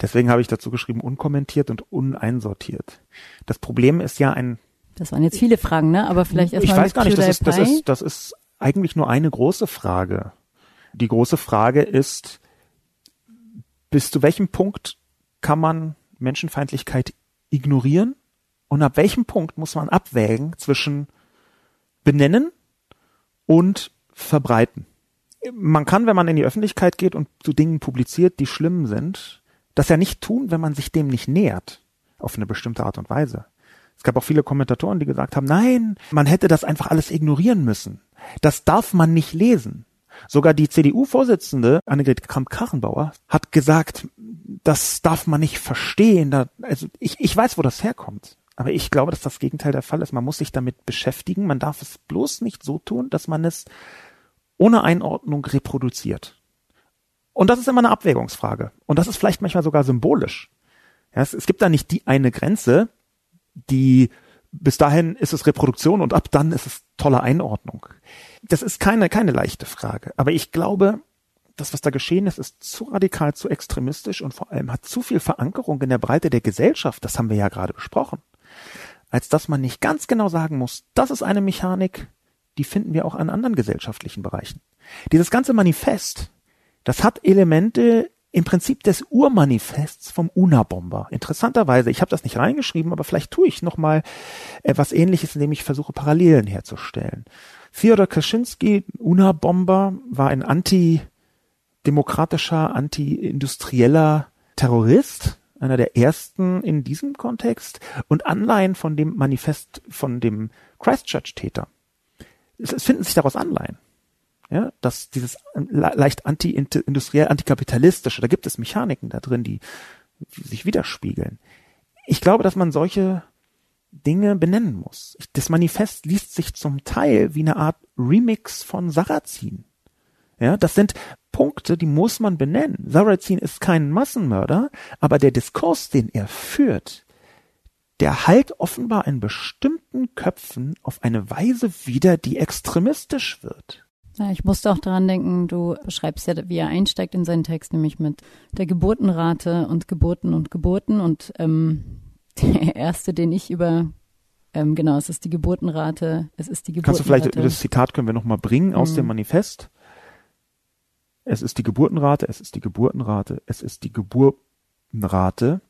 Deswegen habe ich dazu geschrieben, unkommentiert und uneinsortiert. Das Problem ist ja ein. Das waren jetzt viele Fragen, ne? Aber vielleicht erstmal. Ich weiß gar nicht, das ist, das ist, das ist eigentlich nur eine große Frage. Die große Frage ist, bis zu welchem Punkt kann man Menschenfeindlichkeit ignorieren? Und ab welchem Punkt muss man abwägen zwischen benennen und verbreiten? Man kann, wenn man in die Öffentlichkeit geht und zu Dingen publiziert, die schlimm sind, das ja nicht tun, wenn man sich dem nicht nähert, auf eine bestimmte Art und Weise. Es gab auch viele Kommentatoren, die gesagt haben, nein, man hätte das einfach alles ignorieren müssen. Das darf man nicht lesen. Sogar die CDU-Vorsitzende Annegret Kramp-Karrenbauer hat gesagt, das darf man nicht verstehen. Also ich, ich weiß, wo das herkommt. Aber ich glaube, dass das Gegenteil der Fall ist. Man muss sich damit beschäftigen. Man darf es bloß nicht so tun, dass man es ohne Einordnung reproduziert. Und das ist immer eine Abwägungsfrage. Und das ist vielleicht manchmal sogar symbolisch. Ja, es, es gibt da nicht die eine Grenze, die bis dahin ist es Reproduktion und ab dann ist es tolle Einordnung. Das ist keine, keine leichte Frage. Aber ich glaube, das, was da geschehen ist, ist zu radikal, zu extremistisch und vor allem hat zu viel Verankerung in der Breite der Gesellschaft, das haben wir ja gerade besprochen, als dass man nicht ganz genau sagen muss, das ist eine Mechanik, die finden wir auch an anderen gesellschaftlichen Bereichen. Dieses ganze Manifest, das hat Elemente im Prinzip des Urmanifests vom Unabomber. Interessanterweise, ich habe das nicht reingeschrieben, aber vielleicht tue ich noch mal etwas Ähnliches, indem ich versuche Parallelen herzustellen. Theodor Kaczynski, Unabomber, war ein antidemokratischer, anti-industrieller Terrorist, einer der ersten in diesem Kontext und Anleihen von dem Manifest von dem Christchurch-Täter. Es finden sich daraus Anleihen ja, dass dieses leicht anti-industriell, antikapitalistische, da gibt es Mechaniken da drin, die sich widerspiegeln. Ich glaube, dass man solche Dinge benennen muss. Das Manifest liest sich zum Teil wie eine Art Remix von Sarrazin. Ja, das sind Punkte, die muss man benennen. Sarrazin ist kein Massenmörder, aber der Diskurs, den er führt, der halt offenbar in bestimmten Köpfen auf eine Weise wieder, die extremistisch wird. Ja, ich musste auch daran denken, du beschreibst ja, wie er einsteigt in seinen Text, nämlich mit der Geburtenrate und Geburten und Geburten. Und ähm, der erste, den ich über, ähm, genau, es ist die Geburtenrate, es ist die Geburtenrate. Kannst du vielleicht, das Zitat können wir nochmal bringen aus mhm. dem Manifest. Es ist die Geburtenrate, es ist die Geburtenrate, es ist die Geburtenrate.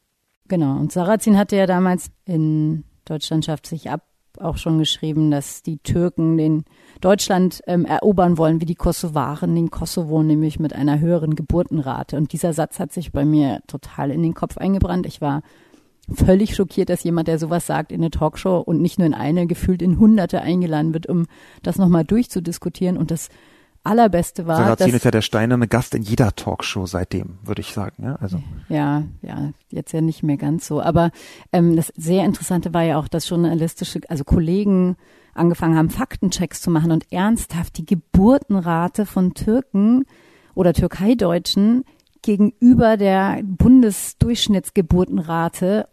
Genau, und Sarrazin hatte ja damals in Deutschland schafft sich ab auch schon geschrieben, dass die Türken den Deutschland ähm, erobern wollen, wie die Kosovaren den Kosovo, nämlich mit einer höheren Geburtenrate. Und dieser Satz hat sich bei mir total in den Kopf eingebrannt. Ich war völlig schockiert, dass jemand, der sowas sagt, in eine Talkshow und nicht nur in eine, gefühlt in Hunderte eingeladen wird, um das nochmal durchzudiskutieren. Und das allerbeste war. Sarrazin ist ja der steinerne Gast in jeder Talkshow seitdem, würde ich sagen. Ja, also. ja, ja, jetzt ja nicht mehr ganz so. Aber ähm, das sehr Interessante war ja auch, dass journalistische, also Kollegen angefangen haben, Faktenchecks zu machen und ernsthaft die Geburtenrate von Türken oder Türkeideutschen gegenüber der Bundesdurchschnittsgeburtenrate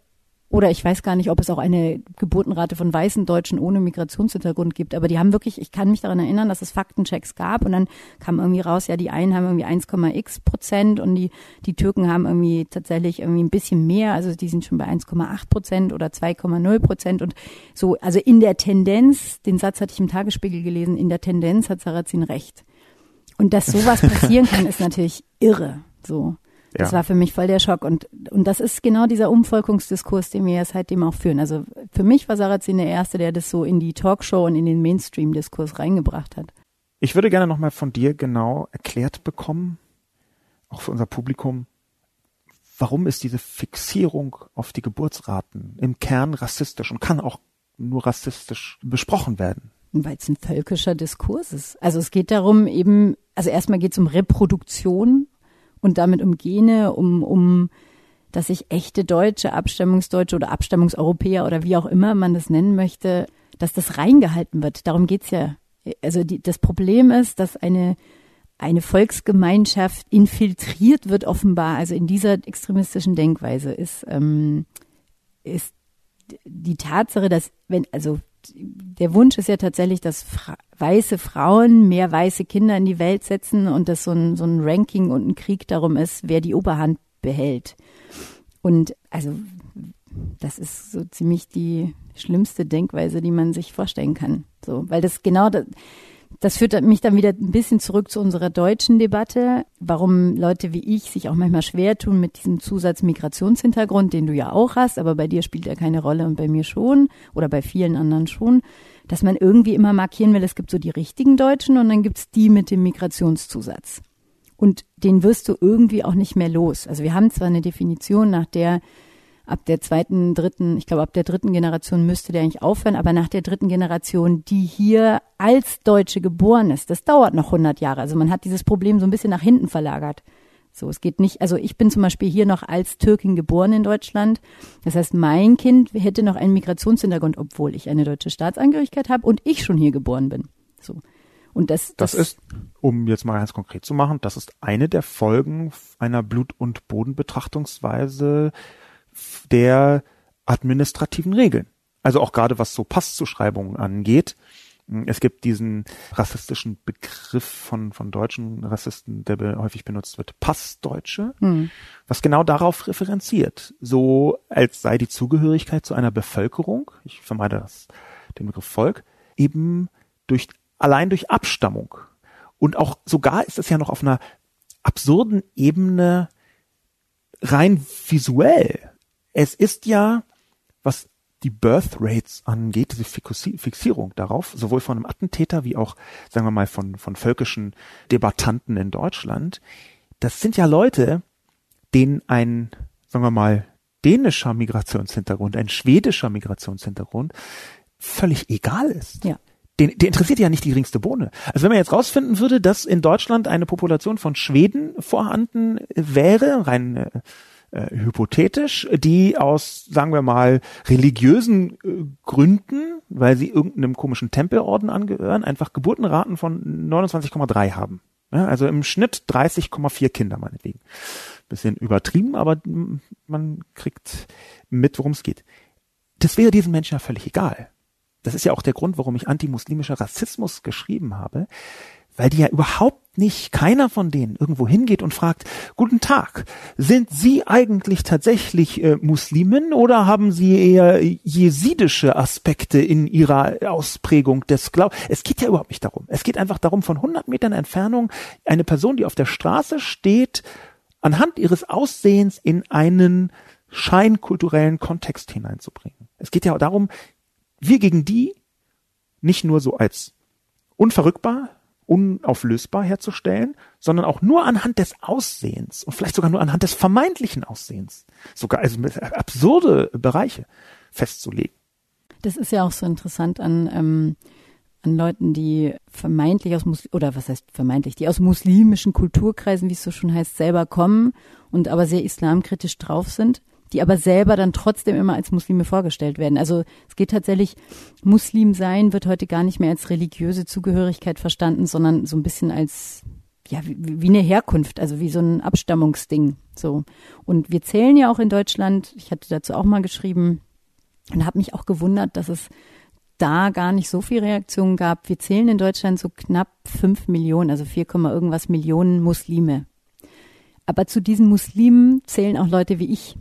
oder ich weiß gar nicht, ob es auch eine Geburtenrate von weißen Deutschen ohne Migrationshintergrund gibt. Aber die haben wirklich, ich kann mich daran erinnern, dass es Faktenchecks gab und dann kam irgendwie raus, ja, die einen haben irgendwie 1,x Prozent und die, die Türken haben irgendwie tatsächlich irgendwie ein bisschen mehr. Also die sind schon bei 1,8 Prozent oder 2,0 Prozent und so. Also in der Tendenz, den Satz hatte ich im Tagesspiegel gelesen, in der Tendenz hat Sarrazin recht. Und dass sowas passieren kann, ist natürlich irre. So. Das ja. war für mich voll der Schock. Und, und das ist genau dieser Umvolkungsdiskurs, den wir ja seitdem auch führen. Also für mich war Sarrazin der Erste, der das so in die Talkshow und in den Mainstream-Diskurs reingebracht hat. Ich würde gerne nochmal von dir genau erklärt bekommen, auch für unser Publikum, warum ist diese Fixierung auf die Geburtsraten im Kern rassistisch und kann auch nur rassistisch besprochen werden? Weil es ein völkischer Diskurs ist. Also es geht darum eben, also erstmal geht es um Reproduktion und damit um Gene, um, um dass sich echte Deutsche, Abstammungsdeutsche oder Abstammungseuropäer oder wie auch immer man das nennen möchte, dass das reingehalten wird. Darum geht's ja. Also die, das Problem ist, dass eine, eine Volksgemeinschaft infiltriert wird offenbar, also in dieser extremistischen Denkweise ist, ähm, ist die Tatsache, dass wenn, also der Wunsch ist ja tatsächlich, dass fra weiße Frauen mehr weiße Kinder in die Welt setzen und dass so ein, so ein Ranking und ein Krieg darum ist, wer die Oberhand behält. Und also das ist so ziemlich die schlimmste Denkweise, die man sich vorstellen kann. So, weil das genau das, das führt mich dann wieder ein bisschen zurück zu unserer deutschen Debatte, warum Leute wie ich sich auch manchmal schwer tun mit diesem Zusatz Migrationshintergrund, den du ja auch hast, aber bei dir spielt er keine Rolle und bei mir schon oder bei vielen anderen schon, dass man irgendwie immer markieren will, es gibt so die richtigen Deutschen und dann gibt's die mit dem Migrationszusatz. Und den wirst du irgendwie auch nicht mehr los. Also wir haben zwar eine Definition, nach der ab der zweiten, dritten, ich glaube ab der dritten Generation müsste der eigentlich aufhören, aber nach der dritten Generation, die hier als Deutsche geboren ist, das dauert noch 100 Jahre. Also man hat dieses Problem so ein bisschen nach hinten verlagert. So, es geht nicht, also ich bin zum Beispiel hier noch als Türkin geboren in Deutschland. Das heißt, mein Kind hätte noch einen Migrationshintergrund, obwohl ich eine deutsche Staatsangehörigkeit habe und ich schon hier geboren bin. So. Und das, das, das ist, um jetzt mal ganz konkret zu machen, das ist eine der Folgen einer Blut- und Bodenbetrachtungsweise, der administrativen Regeln. Also auch gerade was so Passzuschreibungen angeht, Es gibt diesen rassistischen Begriff von, von deutschen Rassisten, der be häufig benutzt wird, Passdeutsche, hm. was genau darauf referenziert. So als sei die Zugehörigkeit zu einer Bevölkerung, ich vermeide das, den Begriff Volk, eben durch, allein durch Abstammung. Und auch sogar ist es ja noch auf einer absurden Ebene rein visuell. Es ist ja, was die Birth Rates angeht, diese Fixierung darauf, sowohl von einem Attentäter wie auch, sagen wir mal, von, von völkischen Debattanten in Deutschland, das sind ja Leute, denen ein, sagen wir mal, dänischer Migrationshintergrund, ein schwedischer Migrationshintergrund völlig egal ist. Ja. Den, den interessiert ja nicht die geringste Bohne. Also wenn man jetzt rausfinden würde, dass in Deutschland eine Population von Schweden vorhanden wäre, rein äh, hypothetisch, die aus, sagen wir mal, religiösen äh, Gründen, weil sie irgendeinem komischen Tempelorden angehören, einfach Geburtenraten von 29,3 haben. Also im Schnitt 30,4 Kinder meinetwegen. Bisschen übertrieben, aber man kriegt mit, worum es geht. Das wäre diesen Menschen ja völlig egal. Das ist ja auch der Grund, warum ich antimuslimischer Rassismus geschrieben habe, weil die ja überhaupt nicht, keiner von denen irgendwo hingeht und fragt, guten Tag, sind Sie eigentlich tatsächlich äh, Muslimen oder haben Sie eher jesidische Aspekte in Ihrer Ausprägung des Glaubens? Es geht ja überhaupt nicht darum. Es geht einfach darum, von 100 Metern Entfernung eine Person, die auf der Straße steht, anhand ihres Aussehens in einen scheinkulturellen Kontext hineinzubringen. Es geht ja darum, wir gegen die nicht nur so als unverrückbar, unauflösbar herzustellen, sondern auch nur anhand des Aussehens und vielleicht sogar nur anhand des vermeintlichen Aussehens, sogar also absurde Bereiche festzulegen. Das ist ja auch so interessant an ähm, an Leuten, die vermeintlich aus Muslim oder was heißt vermeintlich, die aus muslimischen Kulturkreisen, wie es so schon heißt, selber kommen und aber sehr islamkritisch drauf sind die aber selber dann trotzdem immer als Muslime vorgestellt werden. Also es geht tatsächlich, Muslim sein wird heute gar nicht mehr als religiöse Zugehörigkeit verstanden, sondern so ein bisschen als ja, wie, wie eine Herkunft, also wie so ein Abstammungsding. So. Und wir zählen ja auch in Deutschland, ich hatte dazu auch mal geschrieben und habe mich auch gewundert, dass es da gar nicht so viel Reaktionen gab. Wir zählen in Deutschland so knapp fünf Millionen, also 4, irgendwas Millionen Muslime. Aber zu diesen Muslimen zählen auch Leute wie ich.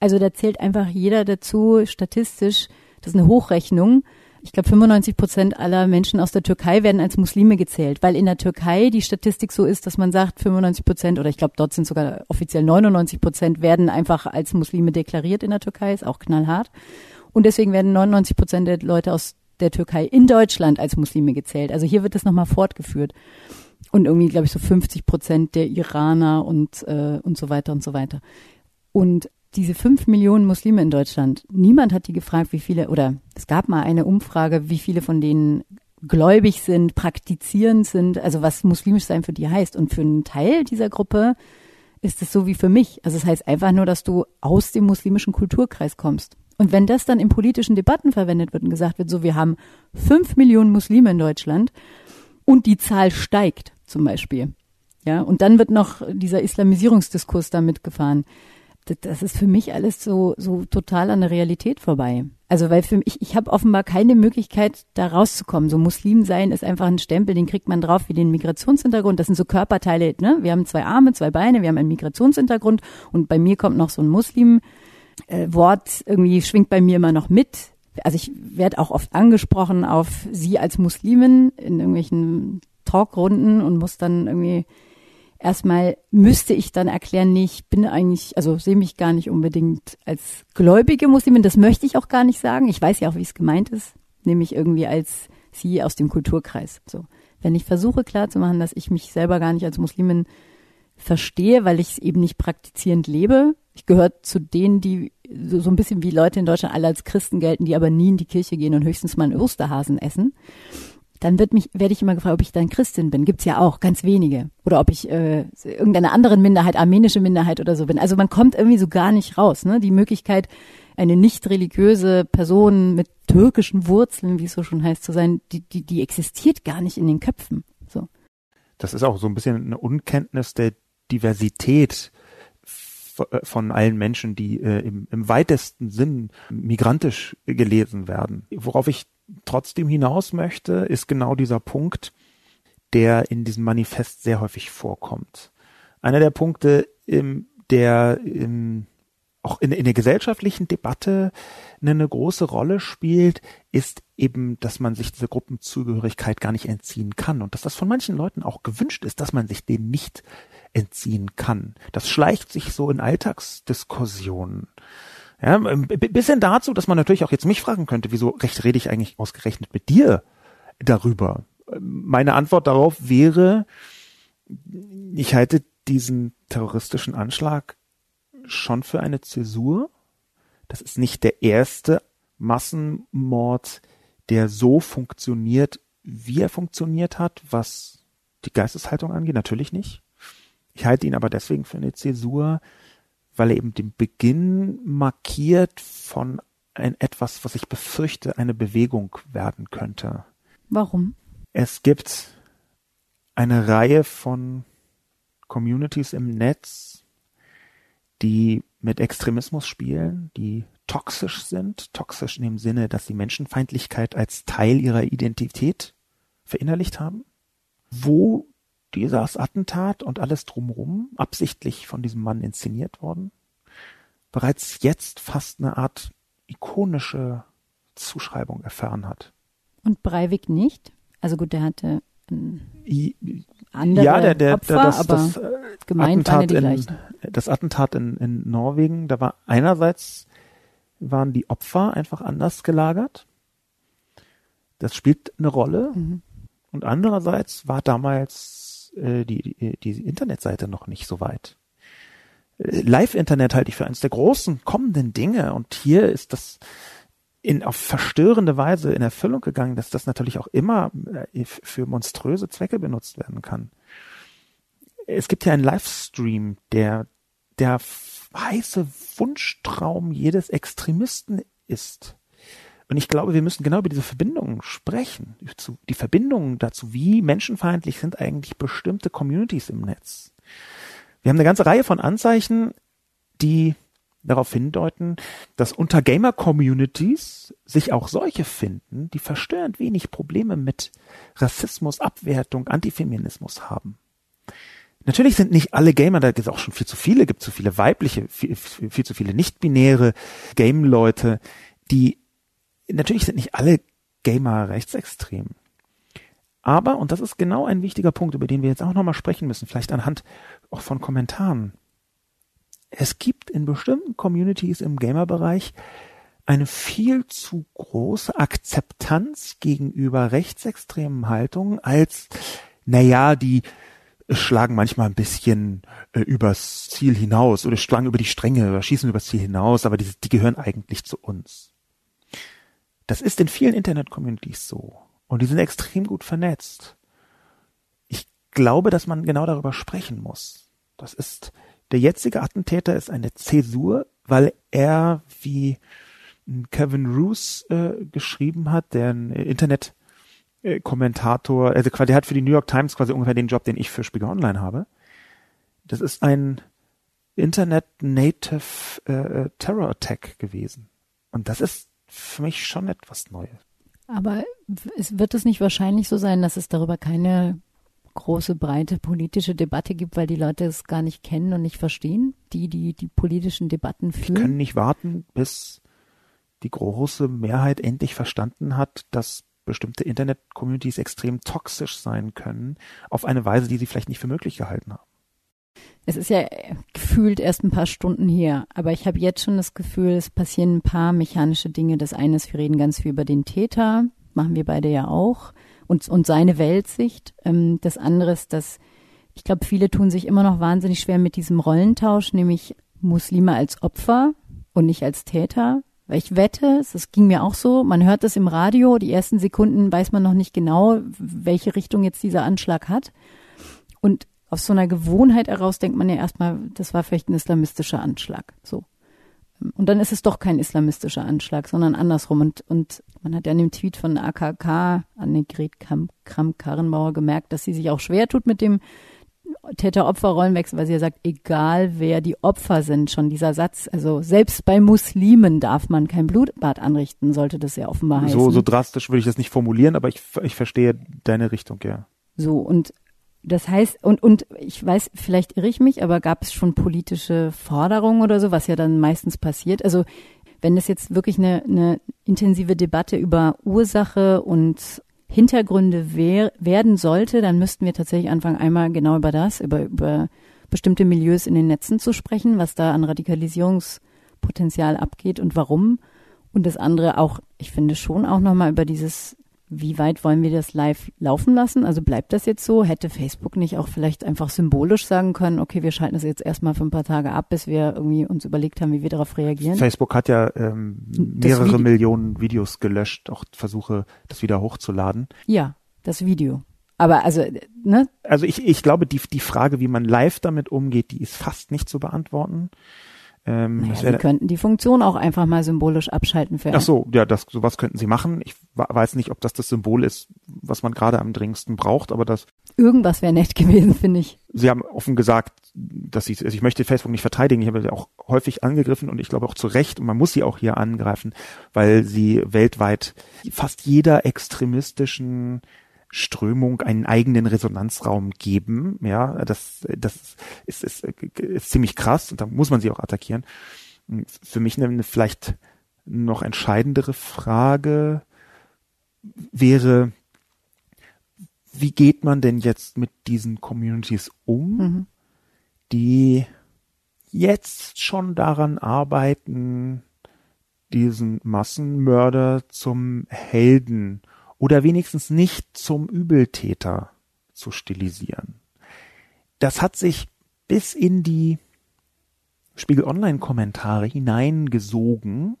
Also da zählt einfach jeder dazu statistisch. Das ist eine Hochrechnung. Ich glaube, 95 Prozent aller Menschen aus der Türkei werden als Muslime gezählt, weil in der Türkei die Statistik so ist, dass man sagt, 95 Prozent oder ich glaube, dort sind sogar offiziell 99 Prozent werden einfach als Muslime deklariert in der Türkei, ist auch knallhart. Und deswegen werden 99 Prozent der Leute aus der Türkei in Deutschland als Muslime gezählt. Also hier wird das nochmal fortgeführt. Und irgendwie, glaube ich, so 50 Prozent der Iraner und, äh, und so weiter und so weiter. Und diese fünf Millionen Muslime in Deutschland, niemand hat die gefragt, wie viele, oder es gab mal eine Umfrage, wie viele von denen gläubig sind, praktizierend sind, also was muslimisch sein für die heißt. Und für einen Teil dieser Gruppe ist es so wie für mich. Also es heißt einfach nur, dass du aus dem muslimischen Kulturkreis kommst. Und wenn das dann in politischen Debatten verwendet wird und gesagt wird, so wir haben fünf Millionen Muslime in Deutschland und die Zahl steigt zum Beispiel. Ja, und dann wird noch dieser Islamisierungsdiskurs damit gefahren das ist für mich alles so, so total an der Realität vorbei. Also weil für mich, ich, habe offenbar keine Möglichkeit, da rauszukommen. So Muslim sein ist einfach ein Stempel, den kriegt man drauf wie den Migrationshintergrund. Das sind so Körperteile, ne? Wir haben zwei Arme, zwei Beine, wir haben einen Migrationshintergrund und bei mir kommt noch so ein Muslim-Wort, äh, irgendwie schwingt bei mir immer noch mit. Also ich werde auch oft angesprochen auf sie als Muslimin in irgendwelchen Talkrunden und muss dann irgendwie erstmal müsste ich dann erklären, nee, ich bin eigentlich, also sehe mich gar nicht unbedingt als gläubige Muslimin. Das möchte ich auch gar nicht sagen. Ich weiß ja auch, wie es gemeint ist, nämlich irgendwie als sie aus dem Kulturkreis. So, wenn ich versuche klarzumachen, dass ich mich selber gar nicht als Muslimin verstehe, weil ich es eben nicht praktizierend lebe. Ich gehöre zu denen, die so, so ein bisschen wie Leute in Deutschland alle als Christen gelten, die aber nie in die Kirche gehen und höchstens mal einen Osterhasen essen dann wird mich, werde ich immer gefragt, ob ich dann Christin bin. Gibt's ja auch, ganz wenige. Oder ob ich äh, irgendeiner anderen Minderheit, armenische Minderheit oder so bin. Also man kommt irgendwie so gar nicht raus. Ne? Die Möglichkeit, eine nicht religiöse Person mit türkischen Wurzeln, wie es so schon heißt, zu sein, die, die, die existiert gar nicht in den Köpfen. So. Das ist auch so ein bisschen eine Unkenntnis der Diversität äh, von allen Menschen, die äh, im, im weitesten Sinn migrantisch gelesen werden. Worauf ich trotzdem hinaus möchte, ist genau dieser Punkt, der in diesem Manifest sehr häufig vorkommt. Einer der Punkte, der im auch in, der gesellschaftlichen Debatte eine, große Rolle spielt, ist eben, dass man sich diese Gruppenzugehörigkeit gar nicht entziehen kann und dass das von manchen Leuten auch gewünscht ist, dass man sich dem nicht entziehen kann. Das schleicht sich so in Alltagsdiskussionen. Ja, bis hin dazu, dass man natürlich auch jetzt mich fragen könnte, wieso recht rede ich eigentlich ausgerechnet mit dir darüber? Meine Antwort darauf wäre, ich halte diesen terroristischen Anschlag schon für eine Zäsur. Das ist nicht der erste Massenmord, der so funktioniert, wie er funktioniert hat, was die Geisteshaltung angeht. Natürlich nicht. Ich halte ihn aber deswegen für eine Zäsur, weil er eben den Beginn markiert von ein etwas, was ich befürchte, eine Bewegung werden könnte. Warum? Es gibt eine Reihe von Communities im Netz, die mit Extremismus spielen, die toxisch sind, toxisch in dem Sinne, dass sie Menschenfeindlichkeit als Teil ihrer Identität verinnerlicht haben, wo dieses Attentat und alles drumherum absichtlich von diesem Mann inszeniert worden, bereits jetzt fast eine Art ikonische Zuschreibung erfahren hat. Und Breivik nicht? Also gut, der hatte andere ja, der, der, Opfer, das, das, das äh, Attentat in, das Attentat in, in Norwegen, da war einerseits waren die Opfer einfach anders gelagert. Das spielt eine Rolle. Mhm. Und andererseits war damals äh, die, die, die Internetseite noch nicht so weit. Äh, Live-Internet halte ich für eines der großen kommenden Dinge. Und hier ist das in auf verstörende Weise in Erfüllung gegangen, dass das natürlich auch immer äh, für monströse Zwecke benutzt werden kann. Es gibt ja einen Livestream, der der heiße Wunschtraum jedes Extremisten ist. Und ich glaube, wir müssen genau über diese Verbindungen sprechen. Die Verbindungen dazu, wie menschenfeindlich sind eigentlich bestimmte Communities im Netz. Wir haben eine ganze Reihe von Anzeichen, die darauf hindeuten, dass unter Gamer-Communities sich auch solche finden, die verstörend wenig Probleme mit Rassismus, Abwertung, Antifeminismus haben. Natürlich sind nicht alle Gamer, da gibt es auch schon viel zu viele, gibt zu viele weibliche, viel, viel, zu viele nicht-binäre Game-Leute, die, natürlich sind nicht alle Gamer rechtsextrem. Aber, und das ist genau ein wichtiger Punkt, über den wir jetzt auch nochmal sprechen müssen, vielleicht anhand auch von Kommentaren, es gibt in bestimmten Communities im Gamer-Bereich eine viel zu große Akzeptanz gegenüber rechtsextremen Haltungen als, naja, die schlagen manchmal ein bisschen äh, übers Ziel hinaus oder schlagen über die Stränge oder schießen übers Ziel hinaus, aber die, die gehören eigentlich zu uns. Das ist in vielen Internet-Communities so. Und die sind extrem gut vernetzt. Ich glaube, dass man genau darüber sprechen muss. Das ist der jetzige Attentäter ist eine Zäsur, weil er, wie Kevin Roos äh, geschrieben hat, der ein Internet Kommentator, also der hat für die New York Times quasi ungefähr den Job, den ich für Spiegel Online habe. Das ist ein Internet Native äh, Terror Attack gewesen. Und das ist für mich schon etwas Neues. Aber es wird es nicht wahrscheinlich so sein, dass es darüber keine große, breite politische Debatte gibt, weil die Leute es gar nicht kennen und nicht verstehen, die die, die politischen Debatten führen. Wir können nicht warten, bis die große Mehrheit endlich verstanden hat, dass bestimmte Internet-Communities extrem toxisch sein können, auf eine Weise, die sie vielleicht nicht für möglich gehalten haben. Es ist ja gefühlt erst ein paar Stunden her, aber ich habe jetzt schon das Gefühl, es passieren ein paar mechanische Dinge. Das eine ist, wir reden ganz viel über den Täter, machen wir beide ja auch und, und seine Weltsicht. Ähm, das andere ist, dass ich glaube, viele tun sich immer noch wahnsinnig schwer mit diesem Rollentausch, nämlich Muslime als Opfer und nicht als Täter. Weil ich wette, es ging mir auch so, man hört das im Radio, die ersten Sekunden weiß man noch nicht genau, welche Richtung jetzt dieser Anschlag hat. Und aus so einer Gewohnheit heraus denkt man ja erstmal, das war vielleicht ein islamistischer Anschlag. So. Und dann ist es doch kein islamistischer Anschlag, sondern andersrum. Und, und man hat ja in dem Tweet von AKK, Annegret Kramp-Karrenbauer, gemerkt, dass sie sich auch schwer tut mit dem Täter-Opfer-Rollenwechsel, weil sie ja sagt, egal wer die Opfer sind, schon dieser Satz, also selbst bei Muslimen darf man kein Blutbad anrichten, sollte das ja offenbar heißen. So, so drastisch würde ich das nicht formulieren, aber ich, ich verstehe deine Richtung, ja. So, und das heißt, und, und ich weiß, vielleicht irre ich mich, aber gab es schon politische Forderungen oder so, was ja dann meistens passiert? Also wenn es jetzt wirklich eine, eine intensive Debatte über Ursache und Hintergründe wer, werden sollte, dann müssten wir tatsächlich anfangen, einmal genau über das, über, über bestimmte Milieus in den Netzen zu sprechen, was da an Radikalisierungspotenzial abgeht und warum. Und das andere auch, ich finde schon auch nochmal über dieses wie weit wollen wir das live laufen lassen? Also bleibt das jetzt so? Hätte Facebook nicht auch vielleicht einfach symbolisch sagen können, okay, wir schalten das jetzt erstmal für ein paar Tage ab, bis wir irgendwie uns überlegt haben, wie wir darauf reagieren? Facebook hat ja ähm, mehrere Vide Millionen Videos gelöscht, auch Versuche, das wieder hochzuladen. Ja, das Video. Aber also, ne? Also ich, ich glaube, die, die Frage, wie man live damit umgeht, die ist fast nicht zu beantworten. Ähm, naja, Sie könnten die Funktion auch einfach mal symbolisch abschalten für. Ach so, ja, das sowas könnten Sie machen. Ich weiß nicht, ob das das Symbol ist, was man gerade am dringendsten braucht, aber das. Irgendwas wäre nett gewesen, finde ich. Sie haben offen gesagt, dass Sie, also ich möchte Facebook nicht verteidigen. Ich habe sie auch häufig angegriffen und ich glaube auch zu Recht und man muss sie auch hier angreifen, weil sie weltweit fast jeder extremistischen Strömung einen eigenen Resonanzraum geben. Ja, das, das ist, ist, ist ziemlich krass und da muss man sie auch attackieren. Für mich eine vielleicht noch entscheidendere Frage wäre, wie geht man denn jetzt mit diesen Communities um, mhm. die jetzt schon daran arbeiten, diesen Massenmörder zum Helden oder wenigstens nicht zum Übeltäter zu stilisieren. Das hat sich bis in die Spiegel Online Kommentare hineingesogen.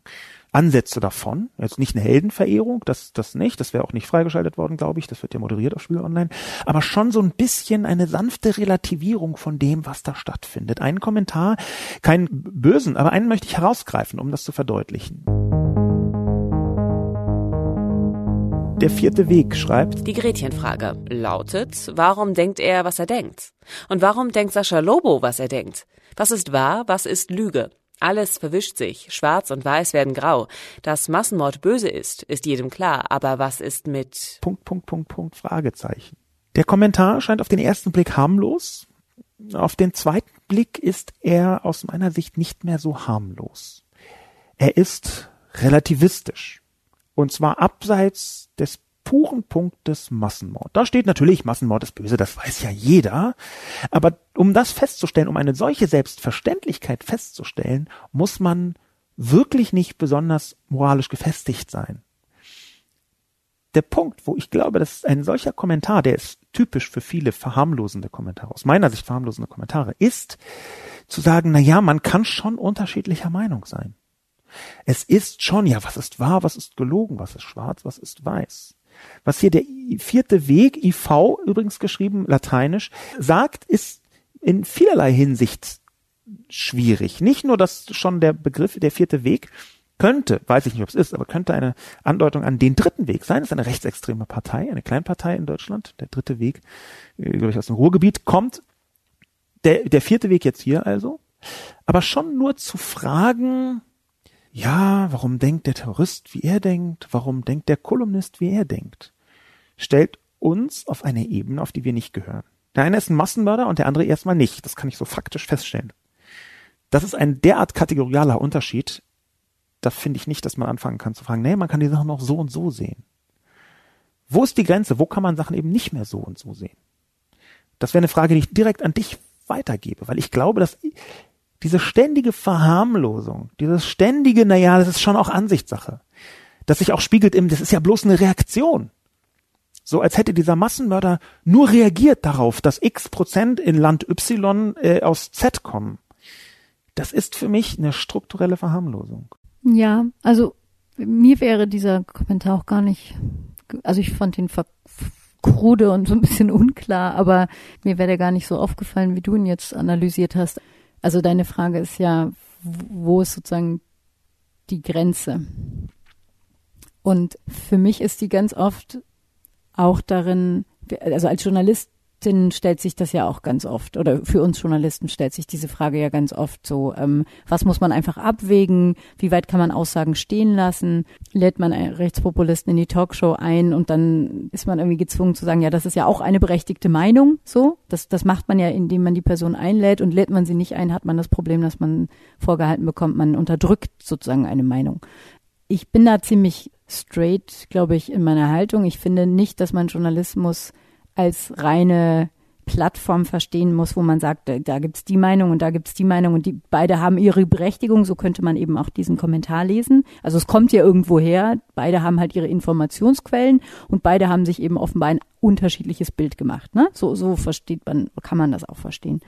Ansätze davon, jetzt nicht eine Heldenverehrung, das, das nicht, das wäre auch nicht freigeschaltet worden, glaube ich, das wird ja moderiert auf Spiegel Online, aber schon so ein bisschen eine sanfte Relativierung von dem, was da stattfindet. Einen Kommentar, keinen bösen, aber einen möchte ich herausgreifen, um das zu verdeutlichen. Der vierte Weg schreibt. Die Gretchenfrage lautet, warum denkt er, was er denkt? Und warum denkt Sascha Lobo, was er denkt? Was ist wahr, was ist Lüge? Alles verwischt sich, schwarz und weiß werden grau. Dass Massenmord böse ist, ist jedem klar, aber was ist mit Punkt, Punkt, Punkt, Punkt, Fragezeichen. Der Kommentar scheint auf den ersten Blick harmlos. Auf den zweiten Blick ist er aus meiner Sicht nicht mehr so harmlos. Er ist relativistisch. Und zwar abseits des puren Punktes Massenmord. Da steht natürlich, Massenmord ist böse, das weiß ja jeder. Aber um das festzustellen, um eine solche Selbstverständlichkeit festzustellen, muss man wirklich nicht besonders moralisch gefestigt sein. Der Punkt, wo ich glaube, dass ein solcher Kommentar, der ist typisch für viele verharmlosende Kommentare, aus meiner Sicht verharmlosende Kommentare, ist zu sagen, na ja, man kann schon unterschiedlicher Meinung sein. Es ist schon, ja, was ist wahr, was ist gelogen, was ist schwarz, was ist weiß. Was hier der vierte Weg, IV übrigens geschrieben, lateinisch, sagt, ist in vielerlei Hinsicht schwierig. Nicht nur, dass schon der Begriff, der vierte Weg, könnte, weiß ich nicht, ob es ist, aber könnte eine Andeutung an den dritten Weg sein. Das ist eine rechtsextreme Partei, eine Kleinpartei in Deutschland. Der dritte Weg, äh, glaube ich, aus dem Ruhrgebiet kommt. Der, der vierte Weg jetzt hier also. Aber schon nur zu fragen, ja, warum denkt der Terrorist, wie er denkt? Warum denkt der Kolumnist, wie er denkt? Stellt uns auf eine Ebene, auf die wir nicht gehören. Der eine ist ein Massenmörder und der andere erstmal nicht. Das kann ich so faktisch feststellen. Das ist ein derart kategorialer Unterschied. Da finde ich nicht, dass man anfangen kann zu fragen, nee, man kann die Sachen noch so und so sehen. Wo ist die Grenze? Wo kann man Sachen eben nicht mehr so und so sehen? Das wäre eine Frage, die ich direkt an dich weitergebe, weil ich glaube, dass diese ständige Verharmlosung, dieses ständige, naja, das ist schon auch Ansichtssache, das sich auch spiegelt im, das ist ja bloß eine Reaktion. So als hätte dieser Massenmörder nur reagiert darauf, dass x Prozent in Land Y äh, aus Z kommen. Das ist für mich eine strukturelle Verharmlosung. Ja, also mir wäre dieser Kommentar auch gar nicht, also ich fand ihn ver krude und so ein bisschen unklar, aber mir wäre der gar nicht so aufgefallen, wie du ihn jetzt analysiert hast. Also deine Frage ist ja, wo ist sozusagen die Grenze? Und für mich ist die ganz oft auch darin, also als Journalist Journalistin stellt sich das ja auch ganz oft, oder für uns Journalisten stellt sich diese Frage ja ganz oft so, ähm, was muss man einfach abwägen, wie weit kann man Aussagen stehen lassen, lädt man Rechtspopulisten in die Talkshow ein und dann ist man irgendwie gezwungen zu sagen, ja, das ist ja auch eine berechtigte Meinung, so, das, das macht man ja, indem man die Person einlädt und lädt man sie nicht ein, hat man das Problem, dass man vorgehalten bekommt, man unterdrückt sozusagen eine Meinung. Ich bin da ziemlich straight, glaube ich, in meiner Haltung. Ich finde nicht, dass man Journalismus als reine Plattform verstehen muss, wo man sagt, da, gibt's die Meinung und da gibt's die Meinung und die beide haben ihre Berechtigung, so könnte man eben auch diesen Kommentar lesen. Also es kommt ja irgendwo her, beide haben halt ihre Informationsquellen und beide haben sich eben offenbar ein unterschiedliches Bild gemacht. Ne? So, so versteht man, kann man das auch verstehen.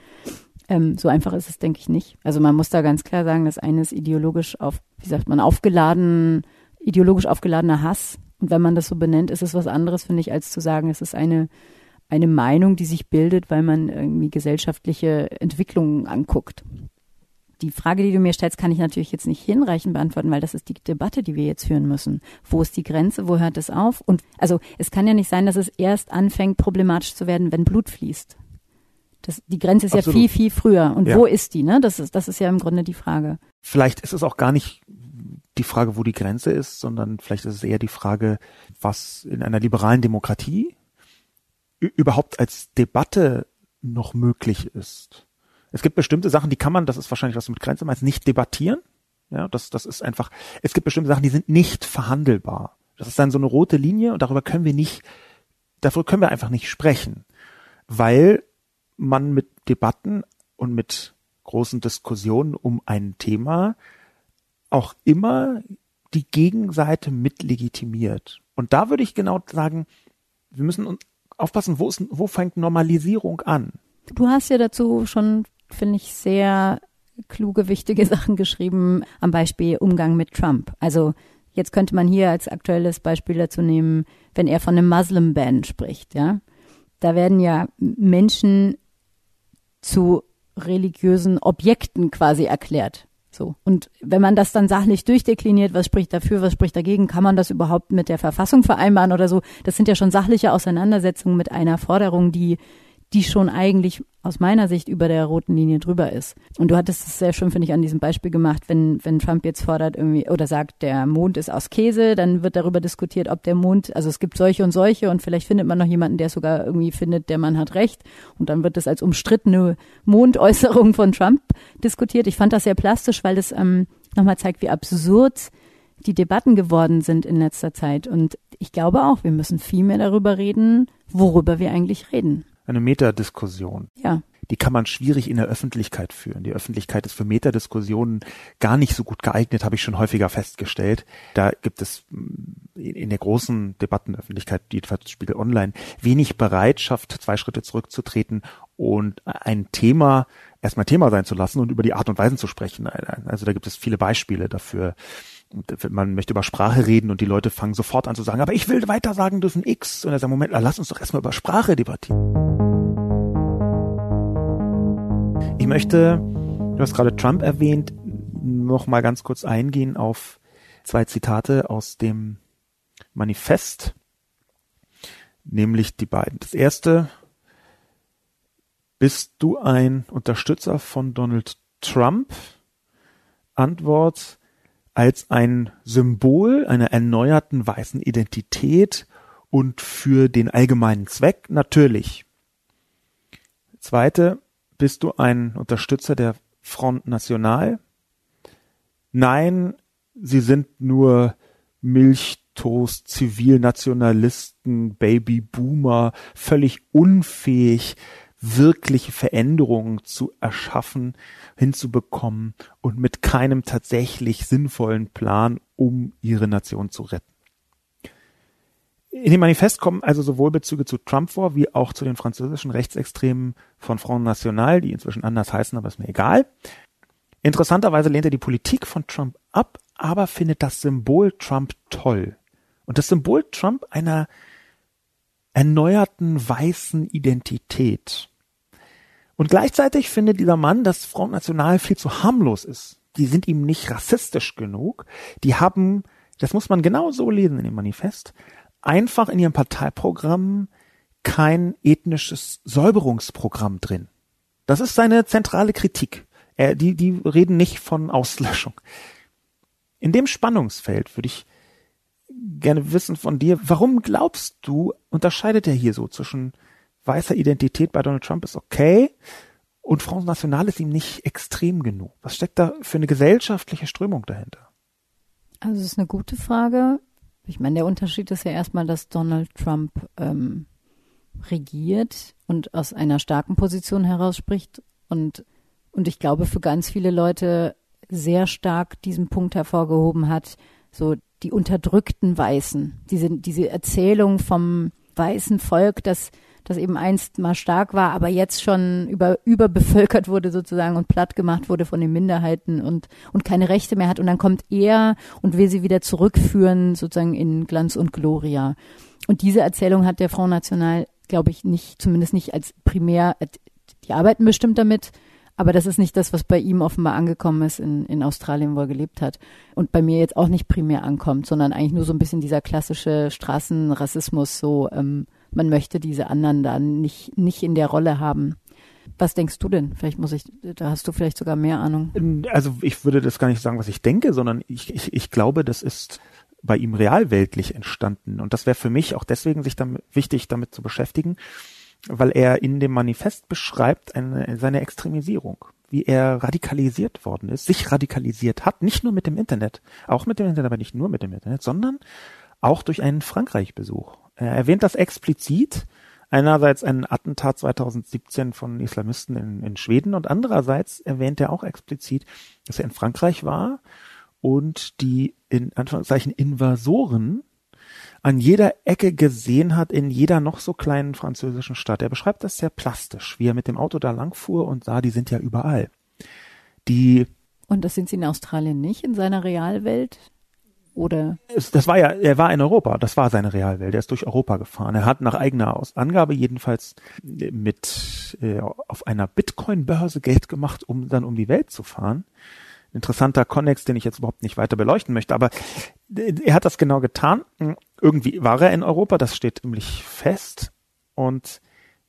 Ähm, so einfach ist es, denke ich, nicht. Also man muss da ganz klar sagen, das eine ist ideologisch auf, wie sagt man, aufgeladen, ideologisch aufgeladener Hass. Und wenn man das so benennt, ist es was anderes, finde ich, als zu sagen, es ist eine eine Meinung, die sich bildet, weil man irgendwie gesellschaftliche Entwicklungen anguckt. Die Frage, die du mir stellst, kann ich natürlich jetzt nicht hinreichend beantworten, weil das ist die Debatte, die wir jetzt führen müssen. Wo ist die Grenze? Wo hört es auf? Und also es kann ja nicht sein, dass es erst anfängt, problematisch zu werden, wenn Blut fließt. Das, die Grenze ist Absolut. ja viel, viel früher. Und ja. wo ist die? Ne? Das ist, das ist ja im Grunde die Frage. Vielleicht ist es auch gar nicht die Frage, wo die Grenze ist, sondern vielleicht ist es eher die Frage, was in einer liberalen Demokratie überhaupt als Debatte noch möglich ist. Es gibt bestimmte Sachen, die kann man, das ist wahrscheinlich was mit Grenze meinst, nicht debattieren. Ja, das, das ist einfach, es gibt bestimmte Sachen, die sind nicht verhandelbar. Das ist dann so eine rote Linie und darüber können wir nicht, darüber können wir einfach nicht sprechen, weil man mit Debatten und mit großen Diskussionen um ein Thema auch immer die Gegenseite mit legitimiert. Und da würde ich genau sagen, wir müssen aufpassen, wo, ist, wo fängt Normalisierung an? Du hast ja dazu schon, finde ich, sehr kluge, wichtige Sachen geschrieben, am Beispiel Umgang mit Trump. Also jetzt könnte man hier als aktuelles Beispiel dazu nehmen, wenn er von einem Muslim-Ban spricht, ja. Da werden ja Menschen zu religiösen Objekten quasi erklärt. So. Und wenn man das dann sachlich durchdekliniert, was spricht dafür, was spricht dagegen, kann man das überhaupt mit der Verfassung vereinbaren oder so? Das sind ja schon sachliche Auseinandersetzungen mit einer Forderung, die die schon eigentlich aus meiner Sicht über der roten Linie drüber ist. Und du hattest es sehr schön, finde ich, an diesem Beispiel gemacht, wenn, wenn Trump jetzt fordert irgendwie oder sagt, der Mond ist aus Käse, dann wird darüber diskutiert, ob der Mond, also es gibt solche und solche und vielleicht findet man noch jemanden, der sogar irgendwie findet, der Mann hat recht. Und dann wird das als umstrittene Mondäußerung von Trump diskutiert. Ich fand das sehr plastisch, weil das ähm, nochmal zeigt, wie absurd die Debatten geworden sind in letzter Zeit. Und ich glaube auch, wir müssen viel mehr darüber reden, worüber wir eigentlich reden eine Metadiskussion. Ja. Die kann man schwierig in der Öffentlichkeit führen. Die Öffentlichkeit ist für Metadiskussionen gar nicht so gut geeignet, habe ich schon häufiger festgestellt. Da gibt es mm, in der großen Debattenöffentlichkeit, jedenfalls Spiegel Online, wenig Bereitschaft, zwei Schritte zurückzutreten und ein Thema erstmal Thema sein zu lassen und über die Art und Weisen zu sprechen. Also da gibt es viele Beispiele dafür man möchte über Sprache reden und die Leute fangen sofort an zu sagen, aber ich will weiter sagen dürfen X. Und er sagt, Moment, lass uns doch erstmal über Sprache debattieren. Ich möchte, du hast gerade Trump erwähnt, noch mal ganz kurz eingehen auf zwei Zitate aus dem Manifest, nämlich die beiden. Das erste, bist du ein Unterstützer von Donald Trump? Antwort, als ein Symbol einer erneuerten weißen Identität und für den allgemeinen Zweck natürlich. Zweite, bist du ein Unterstützer der Front National? Nein, sie sind nur Milchtoast, Zivilnationalisten, Babyboomer, völlig unfähig, wirkliche Veränderungen zu erschaffen, hinzubekommen und mit keinem tatsächlich sinnvollen Plan, um ihre Nation zu retten. In dem Manifest kommen also sowohl Bezüge zu Trump vor, wie auch zu den französischen Rechtsextremen von Front National, die inzwischen anders heißen, aber ist mir egal. Interessanterweise lehnt er die Politik von Trump ab, aber findet das Symbol Trump toll. Und das Symbol Trump einer erneuerten weißen Identität. Und gleichzeitig findet dieser Mann, dass Front National viel zu harmlos ist. Die sind ihm nicht rassistisch genug. Die haben, das muss man genau so lesen in dem Manifest, einfach in ihrem Parteiprogramm kein ethnisches Säuberungsprogramm drin. Das ist seine zentrale Kritik. Er, die, die reden nicht von Auslöschung. In dem Spannungsfeld würde ich gerne wissen von dir, warum glaubst du, unterscheidet er hier so zwischen weißer Identität bei Donald Trump ist okay und Front National ist ihm nicht extrem genug? Was steckt da für eine gesellschaftliche Strömung dahinter? Also es ist eine gute Frage. Ich meine, der Unterschied ist ja erstmal, dass Donald Trump ähm, regiert und aus einer starken Position heraus spricht und und ich glaube für ganz viele Leute sehr stark diesen Punkt hervorgehoben hat, so die unterdrückten Weißen, diese, diese Erzählung vom weißen Volk, das, das eben einst mal stark war, aber jetzt schon über, überbevölkert wurde sozusagen und platt gemacht wurde von den Minderheiten und, und keine Rechte mehr hat. Und dann kommt er und will sie wieder zurückführen, sozusagen in Glanz und Gloria. Und diese Erzählung hat der Front National, glaube ich, nicht, zumindest nicht als primär, die arbeiten bestimmt damit, aber das ist nicht das, was bei ihm offenbar angekommen ist in, in Australien, wo er gelebt hat. Und bei mir jetzt auch nicht primär ankommt, sondern eigentlich nur so ein bisschen dieser klassische Straßenrassismus, so ähm, man möchte diese anderen da nicht, nicht in der Rolle haben. Was denkst du denn? Vielleicht muss ich, da hast du vielleicht sogar mehr Ahnung. Also ich würde das gar nicht sagen, was ich denke, sondern ich, ich, ich glaube, das ist bei ihm realweltlich entstanden. Und das wäre für mich auch deswegen sich damit, wichtig, damit zu beschäftigen, weil er in dem Manifest beschreibt eine, seine Extremisierung, wie er radikalisiert worden ist, sich radikalisiert hat, nicht nur mit dem Internet, auch mit dem Internet, aber nicht nur mit dem Internet, sondern auch durch einen Frankreich-Besuch. Er erwähnt das explizit, einerseits ein Attentat 2017 von Islamisten in, in Schweden und andererseits erwähnt er auch explizit, dass er in Frankreich war und die in Anführungszeichen Invasoren an jeder Ecke gesehen hat, in jeder noch so kleinen französischen Stadt. Er beschreibt das sehr plastisch, wie er mit dem Auto da langfuhr und sah, die sind ja überall. Die und das sind sie in Australien nicht, in seiner Realwelt? Oder? Das war ja, er war in Europa, das war seine Realwelt. Er ist durch Europa gefahren. Er hat nach eigener Angabe jedenfalls mit äh, auf einer Bitcoin-Börse Geld gemacht, um dann um die Welt zu fahren interessanter Konnex, den ich jetzt überhaupt nicht weiter beleuchten möchte, aber er hat das genau getan. Irgendwie war er in Europa, das steht ziemlich fest. Und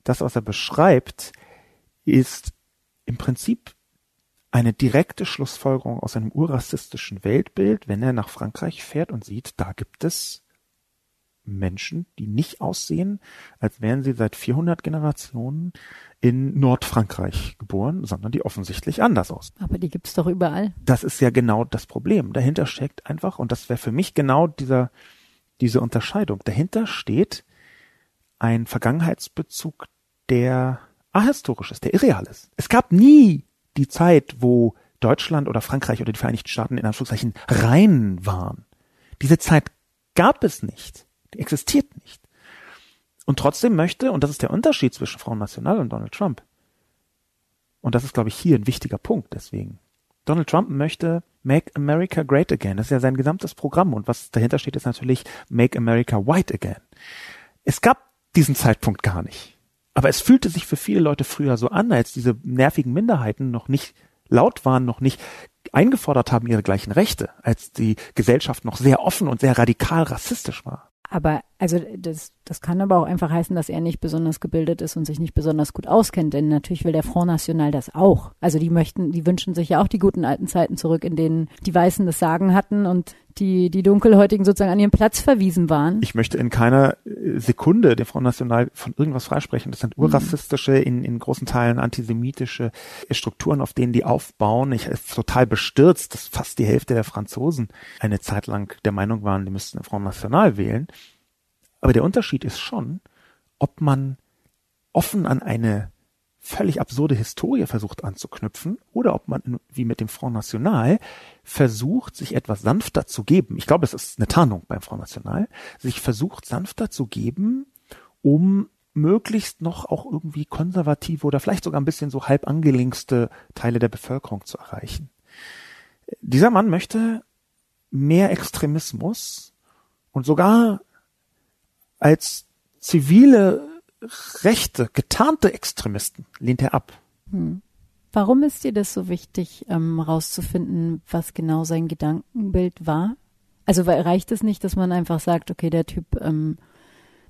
das, was er beschreibt, ist im Prinzip eine direkte Schlussfolgerung aus einem urrassistischen Weltbild, wenn er nach Frankreich fährt und sieht, da gibt es Menschen, die nicht aussehen, als wären sie seit 400 Generationen in Nordfrankreich geboren, sondern die offensichtlich anders aus. Aber die gibt's doch überall. Das ist ja genau das Problem. Dahinter steckt einfach, und das wäre für mich genau dieser, diese Unterscheidung. Dahinter steht ein Vergangenheitsbezug, der ahistorisch ist, der irreal ist. Es gab nie die Zeit, wo Deutschland oder Frankreich oder die Vereinigten Staaten in Anführungszeichen rein waren. Diese Zeit gab es nicht. Die existiert nicht. Und trotzdem möchte, und das ist der Unterschied zwischen Front National und Donald Trump, und das ist, glaube ich, hier ein wichtiger Punkt deswegen. Donald Trump möchte Make America Great Again. Das ist ja sein gesamtes Programm. Und was dahinter steht, ist natürlich Make America White Again. Es gab diesen Zeitpunkt gar nicht. Aber es fühlte sich für viele Leute früher so an, als diese nervigen Minderheiten noch nicht laut waren, noch nicht eingefordert haben ihre gleichen Rechte, als die Gesellschaft noch sehr offen und sehr radikal rassistisch war. Aber also das, das kann aber auch einfach heißen, dass er nicht besonders gebildet ist und sich nicht besonders gut auskennt, denn natürlich will der Front National das auch. Also die möchten, die wünschen sich ja auch die guten alten Zeiten zurück, in denen die Weißen das Sagen hatten und die, die Dunkelhäutigen sozusagen an ihren Platz verwiesen waren. Ich möchte in keiner äh, Sekunde dem Front National von irgendwas freisprechen. Das sind urrassistische, in, in großen Teilen antisemitische Strukturen, auf denen die aufbauen. Ich bin total bestürzt, dass fast die Hälfte der Franzosen eine Zeit lang der Meinung waren, die müssten den Front National wählen. Aber der Unterschied ist schon, ob man offen an eine völlig absurde Historie versucht anzuknüpfen oder ob man, wie mit dem Front National, versucht, sich etwas sanfter zu geben. Ich glaube, es ist eine Tarnung beim Front National, sich versucht sanfter zu geben, um möglichst noch auch irgendwie konservative oder vielleicht sogar ein bisschen so halb angelinkste Teile der Bevölkerung zu erreichen. Dieser Mann möchte mehr Extremismus und sogar als zivile rechte, getarnte Extremisten lehnt er ab. Hm. Warum ist dir das so wichtig, ähm, rauszufinden, was genau sein Gedankenbild war? Also reicht es nicht, dass man einfach sagt, okay, der Typ, ähm,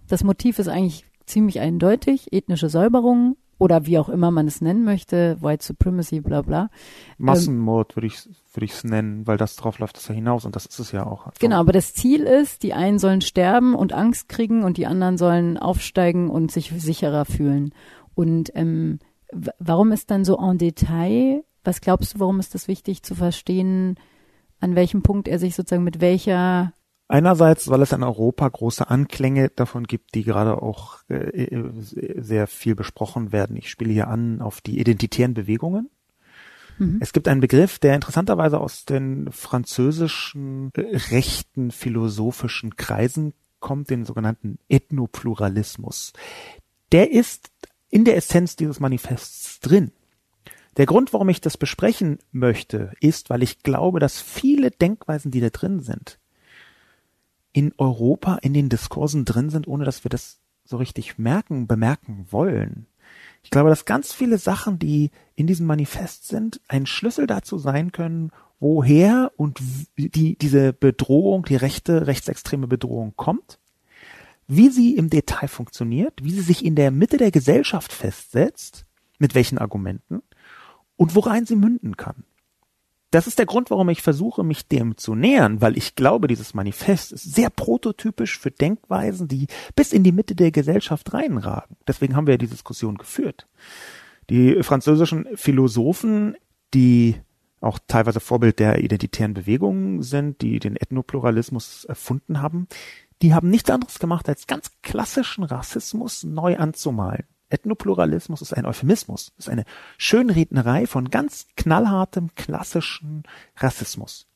das Motiv ist eigentlich ziemlich eindeutig, ethnische Säuberung oder wie auch immer man es nennen möchte, White Supremacy, bla bla. Massenmord würde ich würde ich es nennen, weil das drauf läuft es ja hinaus und das ist es ja auch. Genau, aber das Ziel ist, die einen sollen sterben und Angst kriegen und die anderen sollen aufsteigen und sich sicherer fühlen. Und ähm, warum ist dann so en Detail? Was glaubst du, warum ist das wichtig zu verstehen, an welchem Punkt er sich sozusagen mit welcher Einerseits, weil es in Europa große Anklänge davon gibt, die gerade auch äh, sehr viel besprochen werden. Ich spiele hier an auf die identitären Bewegungen. Mhm. Es gibt einen Begriff, der interessanterweise aus den französischen äh, rechten philosophischen Kreisen kommt, den sogenannten Ethnopluralismus. Der ist in der Essenz dieses Manifests drin. Der Grund, warum ich das besprechen möchte, ist, weil ich glaube, dass viele Denkweisen, die da drin sind, in Europa in den Diskursen drin sind, ohne dass wir das so richtig merken, bemerken wollen. Ich glaube, dass ganz viele Sachen, die in diesem Manifest sind, ein Schlüssel dazu sein können, woher und die, diese Bedrohung, die rechte, rechtsextreme Bedrohung kommt, wie sie im Detail funktioniert, wie sie sich in der Mitte der Gesellschaft festsetzt, mit welchen Argumenten und worein sie münden kann das ist der Grund, warum ich versuche, mich dem zu nähern, weil ich glaube, dieses Manifest ist sehr prototypisch für Denkweisen, die bis in die Mitte der Gesellschaft reinragen. Deswegen haben wir die Diskussion geführt. Die französischen Philosophen, die auch teilweise Vorbild der identitären Bewegungen sind, die den Ethnopluralismus erfunden haben, die haben nichts anderes gemacht, als ganz klassischen Rassismus neu anzumalen. Ethnopluralismus ist ein Euphemismus, ist eine Schönrednerei von ganz knallhartem klassischen Rassismus.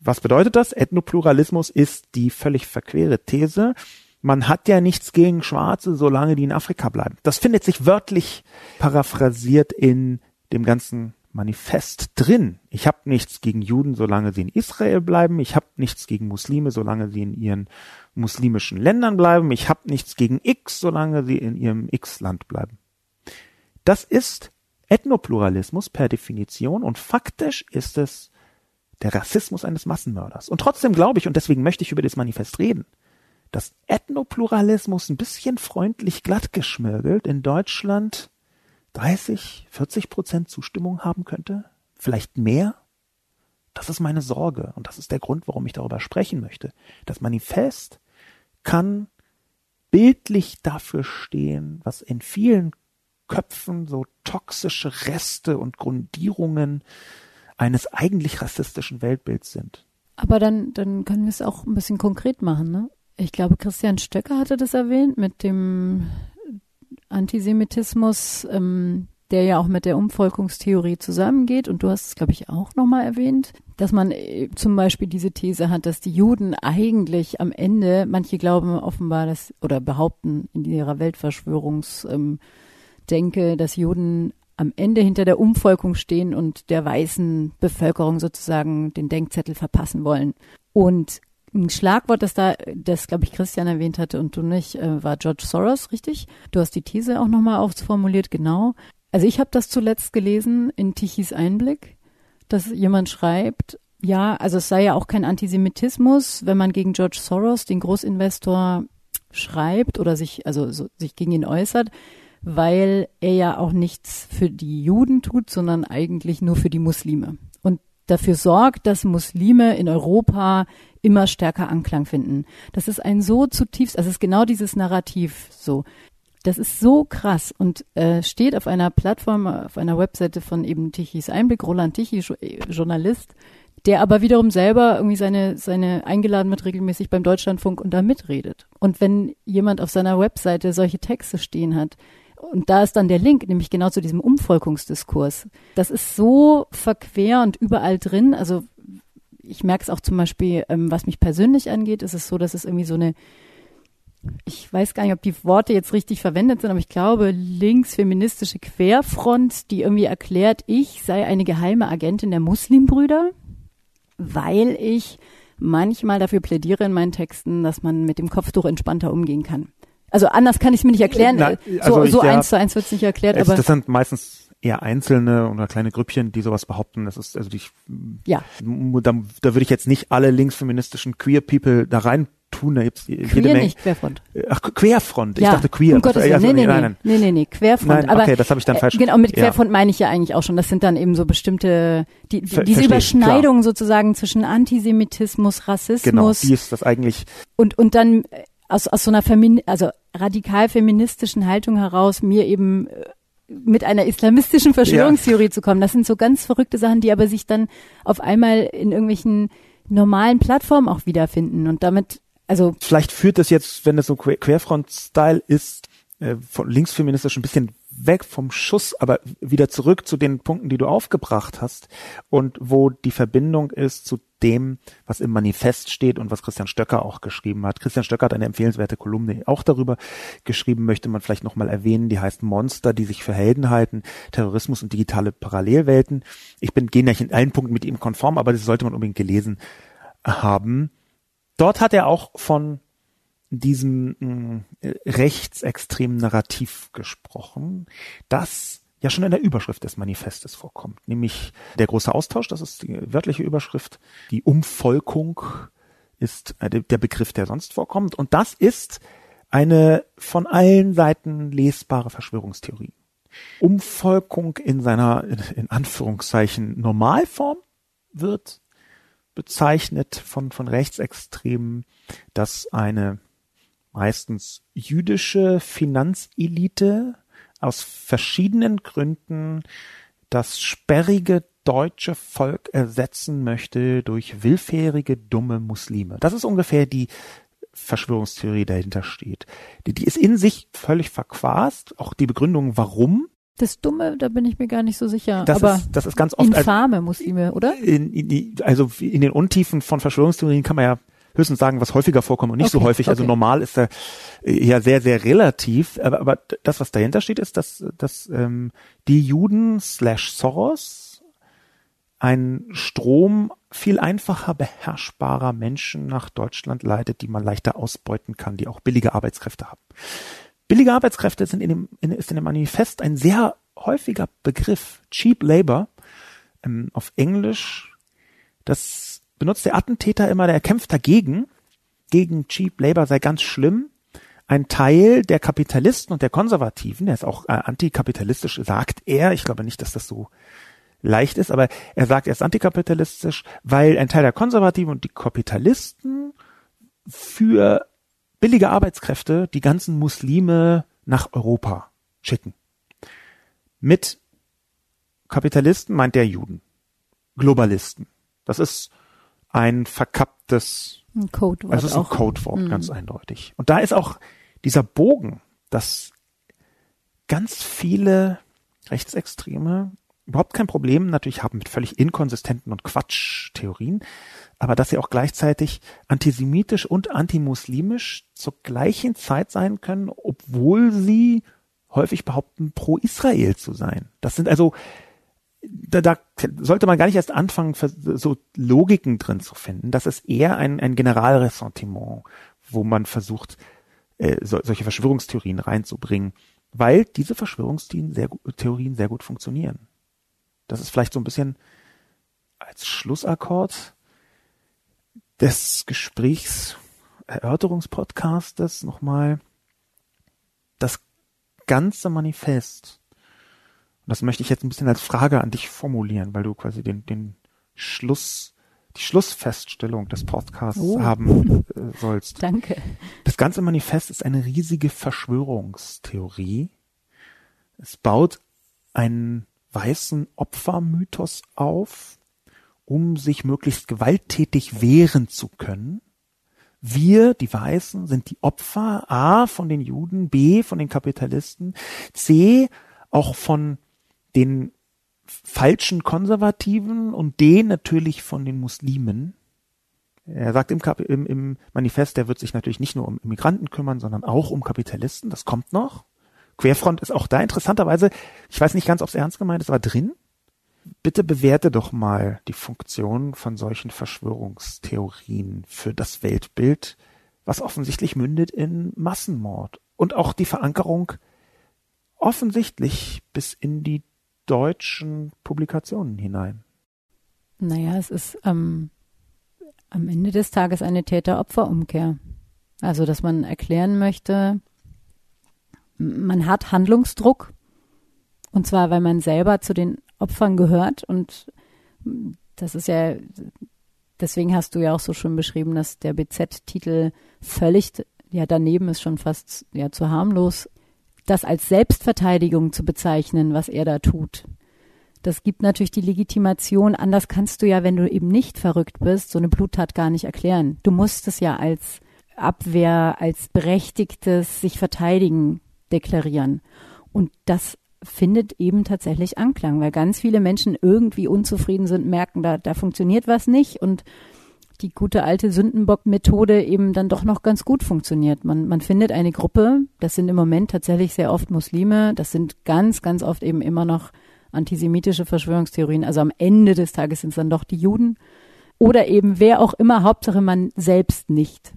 Was bedeutet das? Ethnopluralismus ist die völlig verquere These. Man hat ja nichts gegen Schwarze, solange die in Afrika bleiben. Das findet sich wörtlich paraphrasiert in dem ganzen Manifest drin. Ich habe nichts gegen Juden, solange sie in Israel bleiben. Ich habe nichts gegen Muslime, solange sie in ihren muslimischen Ländern bleiben. Ich habe nichts gegen X, solange sie in ihrem X-Land bleiben. Das ist Ethnopluralismus per Definition und faktisch ist es der Rassismus eines Massenmörders. Und trotzdem glaube ich, und deswegen möchte ich über das Manifest reden, dass Ethnopluralismus ein bisschen freundlich glatt geschmirgelt in Deutschland 30, 40 Prozent Zustimmung haben könnte? Vielleicht mehr? Das ist meine Sorge und das ist der Grund, warum ich darüber sprechen möchte. Das Manifest kann bildlich dafür stehen, was in vielen Köpfen so toxische Reste und Grundierungen eines eigentlich rassistischen Weltbilds sind. Aber dann, dann können wir es auch ein bisschen konkret machen, ne? Ich glaube, Christian Stöcker hatte das erwähnt mit dem Antisemitismus, ähm, der ja auch mit der Umvolkungstheorie zusammengeht. Und du hast es, glaube ich, auch nochmal erwähnt, dass man äh, zum Beispiel diese These hat, dass die Juden eigentlich am Ende, manche glauben offenbar, dass, oder behaupten in ihrer Weltverschwörungsdenke, ähm, dass Juden am Ende hinter der Umvolkung stehen und der weißen Bevölkerung sozusagen den Denkzettel verpassen wollen. Und ein Schlagwort, das da, das glaube ich Christian erwähnt hatte und du nicht, äh, war George Soros, richtig? Du hast die These auch nochmal aufformuliert, genau. Also ich habe das zuletzt gelesen in Tichys Einblick, dass jemand schreibt, ja, also es sei ja auch kein Antisemitismus, wenn man gegen George Soros, den Großinvestor, schreibt oder sich, also so, sich gegen ihn äußert, weil er ja auch nichts für die Juden tut, sondern eigentlich nur für die Muslime. Dafür sorgt, dass Muslime in Europa immer stärker Anklang finden. Das ist ein so zutiefst, also es ist genau dieses Narrativ so. Das ist so krass und äh, steht auf einer Plattform, auf einer Webseite von eben Tichys Einblick, Roland Tichy, Journalist, der aber wiederum selber irgendwie seine, seine eingeladen wird regelmäßig beim Deutschlandfunk und da mitredet. Und wenn jemand auf seiner Webseite solche Texte stehen hat, und da ist dann der Link, nämlich genau zu diesem Umvolkungsdiskurs. Das ist so verquer und überall drin. Also ich merke es auch zum Beispiel, ähm, was mich persönlich angeht, ist es so, dass es irgendwie so eine, ich weiß gar nicht, ob die Worte jetzt richtig verwendet sind, aber ich glaube, linksfeministische Querfront, die irgendwie erklärt, ich sei eine geheime Agentin der Muslimbrüder, weil ich manchmal dafür plädiere in meinen Texten, dass man mit dem Kopftuch entspannter umgehen kann. Also anders kann ich es mir nicht erklären. Na, also so so ja, eins zu eins wird es nicht erklärt. Es, aber das sind meistens eher Einzelne oder kleine Grüppchen, die sowas behaupten. Das ist also die, ja. da, da würde ich jetzt nicht alle linksfeministischen Queer People da rein tun. Da gibt's jede Queer Menge. nicht, Querfront. Ach, Querfront. Ich ja, dachte Queer. Um Gottes Ja, Willen. so, Nee, nee, nein, nee, nein. nee, nee, nee, Querfront. Nein, aber, okay, das habe ich dann falsch- Äh, genau, mit ja. Querfront meine ich ja eigentlich auch schon. Das sind dann eben so bestimmte, die, die Ver- diese ich, Überschneidung sozusagen zwischen Antisemitismus, Genau, Rassismus wie ist das eigentlich? und, und dann äh, aus, aus so einer Femin also radikal feministischen Haltung heraus mir eben äh, mit einer islamistischen Verschwörungstheorie zu kommen. Das sind so ganz verrückte Sachen, die aber sich dann auf einmal in irgendwelchen normalen Plattformen auch wiederfinden und damit, also Vielleicht führt das jetzt, wenn das so Que- Querfront-Style ist, äh, von linksfeministisch ein bisschen weg vom Schuss, aber wieder zurück zu den Punkten, die du aufgebracht hast und wo die Verbindung ist zu dem, was im Manifest steht und was Christian Stöcker auch geschrieben hat. Christian Stöcker hat eine empfehlenswerte Kolumne auch darüber geschrieben, möchte man vielleicht nochmal erwähnen, die heißt Monster, die sich für Helden halten, Terrorismus und digitale Parallelwelten. Ich bin gehe nicht in allen Punkten mit ihm konform, aber das sollte man unbedingt gelesen haben. Dort hat er auch von diesem mh, rechtsextremen Narrativ gesprochen, das ja schon in der Überschrift des Manifestes vorkommt, nämlich der große Austausch, das ist die wörtliche Überschrift, die Umvolkung ist äh, der Begriff, der sonst vorkommt, und das ist eine von allen Seiten lesbare Verschwörungstheorie. Umvolkung in seiner, in Anführungszeichen, Normalform wird bezeichnet von, von Rechtsextremen, dass eine meistens jüdische Finanzelite aus verschiedenen Gründen das sperrige deutsche Volk ersetzen möchte durch willfährige, dumme Muslime. Das ist ungefähr die Verschwörungstheorie dahinter steht. Die, die ist in sich völlig verquast. Auch die Begründung, warum, das Dumme, da bin ich mir gar nicht so sicher. das, aber ist, das ist ganz oft infame Muslime, oder? in, in, die- also in den Untiefen von Verschwörungstheorien kann man ja höchstens sagen, was häufiger vorkommt und nicht so Okay, häufig. Also okay. normal ist da äh, ja sehr, sehr relativ. Aber, aber das, was dahinter steht, ist, dass, dass ähm, die Juden slash Soros einen Strom viel einfacher beherrschbarer Menschen nach Deutschland leitet, die man leichter ausbeuten kann, die auch billige Arbeitskräfte haben. Billige Arbeitskräfte sind in dem, in, ist in dem Manifest ein sehr häufiger Begriff. Cheap Labor ähm, auf Englisch. Das benutzt der Attentäter immer, der kämpft dagegen. Gegen Cheap Labor sei ganz schlimm. Ein Teil der Kapitalisten und der Konservativen, der ist auch äh, antikapitalistisch, sagt er. Ich glaube nicht, dass das so leicht ist, aber er sagt, er ist antikapitalistisch, weil ein Teil der Konservativen und die Kapitalisten für billige Arbeitskräfte die ganzen Muslime nach Europa schicken. Mit Kapitalisten meint der Juden. Globalisten. Das ist ein verkapptes, Ein Codewort also es ist ein auch. Codewort, ganz eindeutig. Und da ist auch dieser Bogen, dass ganz viele Rechtsextreme überhaupt kein Problem natürlich haben mit völlig inkonsistenten und Quatschtheorien, aber dass sie auch gleichzeitig antisemitisch und antimuslimisch zur gleichen Zeit sein können, obwohl sie häufig behaupten, pro Israel zu sein. Das sind also, da, da sollte man gar nicht erst anfangen, so Logiken drin zu finden. Das ist eher ein, ein Generalressentiment, wo man versucht, äh, so, solche Verschwörungstheorien reinzubringen, weil diese Verschwörungstheorien sehr, Theorien sehr gut funktionieren. Das ist vielleicht so ein bisschen als Schlussakkord des Gesprächs Erörterungspodcastes nochmal das ganze Manifest. Und das möchte ich jetzt ein bisschen als Frage an dich formulieren, weil du quasi den, den Schluss, die Schlussfeststellung des Podcasts Oh. haben äh, sollst. Danke. Das ganze Manifest ist eine riesige Verschwörungstheorie. Es baut einen weißen Opfermythos auf, um sich möglichst gewalttätig wehren zu können. Wir, die Weißen, sind die Opfer A von den Juden, B von den Kapitalisten, C auch von den falschen Konservativen und D natürlich von den Muslimen. Er sagt im, im, im Manifest, er wird sich natürlich nicht nur um Immigranten kümmern, sondern auch um Kapitalisten. Das kommt noch. Querfront ist auch da interessanterweise, ich weiß nicht ganz, ob es ernst gemeint ist, aber drin. Bitte bewerte doch mal die Funktion von solchen Verschwörungstheorien für das Weltbild, was offensichtlich mündet in Massenmord und auch die Verankerung offensichtlich bis in die deutschen Publikationen hinein. Naja, es ist ähm, am Ende des Tages eine Täter-Opfer-Umkehr. Also, dass man erklären möchte, man hat Handlungsdruck. Und zwar, weil man selber zu den Opfern gehört. Und das ist ja, deswegen hast du ja auch so schön beschrieben, dass der BZ-Titel völlig, ja, daneben ist schon fast, ja, zu harmlos, das als Selbstverteidigung zu bezeichnen, was er da tut. Das gibt natürlich die Legitimation. Anders kannst du ja, wenn du eben nicht verrückt bist, so eine Bluttat gar nicht erklären. Du musst es ja als Abwehr, als berechtigtes sich verteidigen deklarieren. Und das findet eben tatsächlich Anklang, weil ganz viele Menschen irgendwie unzufrieden sind, merken, da, da funktioniert was nicht und die gute alte Sündenbock-Methode eben dann doch noch ganz gut funktioniert. Man, man findet eine Gruppe, das sind im Moment tatsächlich sehr oft Muslime, das sind ganz, ganz oft eben immer noch antisemitische Verschwörungstheorien. Also am Ende des Tages sind es dann doch die Juden. Oder eben wer auch immer, Hauptsache man selbst nicht.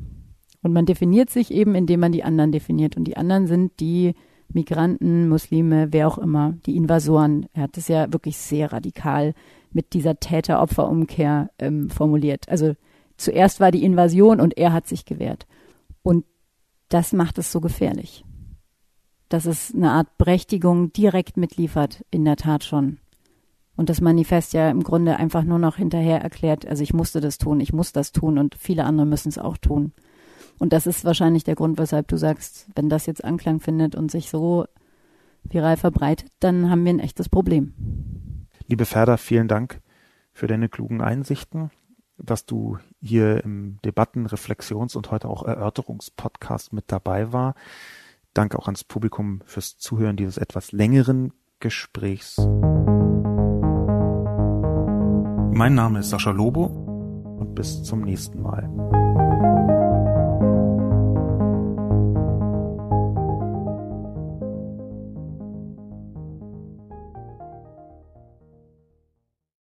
Und man definiert sich eben, indem man die anderen definiert. Und die anderen sind die Migranten, Muslime, wer auch immer, die Invasoren. Er hat es ja wirklich sehr radikal mit dieser Täter-Opfer-Umkehr ähm, formuliert. Also zuerst war die Invasion und er hat sich gewehrt. Und das macht es so gefährlich. Dass es eine Art Berechtigung direkt mitliefert, in der Tat schon. Und das Manifest ja im Grunde einfach nur noch hinterher erklärt, also ich musste das tun, ich muss das tun und viele andere müssen es auch tun. Und das ist wahrscheinlich der Grund, weshalb du sagst, wenn das jetzt Anklang findet und sich so viral verbreitet, dann haben wir ein echtes Problem. Liebe Ferda, vielen Dank für deine klugen Einsichten, dass du hier im Debatten-, Reflexions- und heute auch Erörterungspodcast mit dabei war. Danke auch ans Publikum fürs Zuhören dieses etwas längeren Gesprächs. Mein Name ist Sascha Lobo und bis zum nächsten Mal.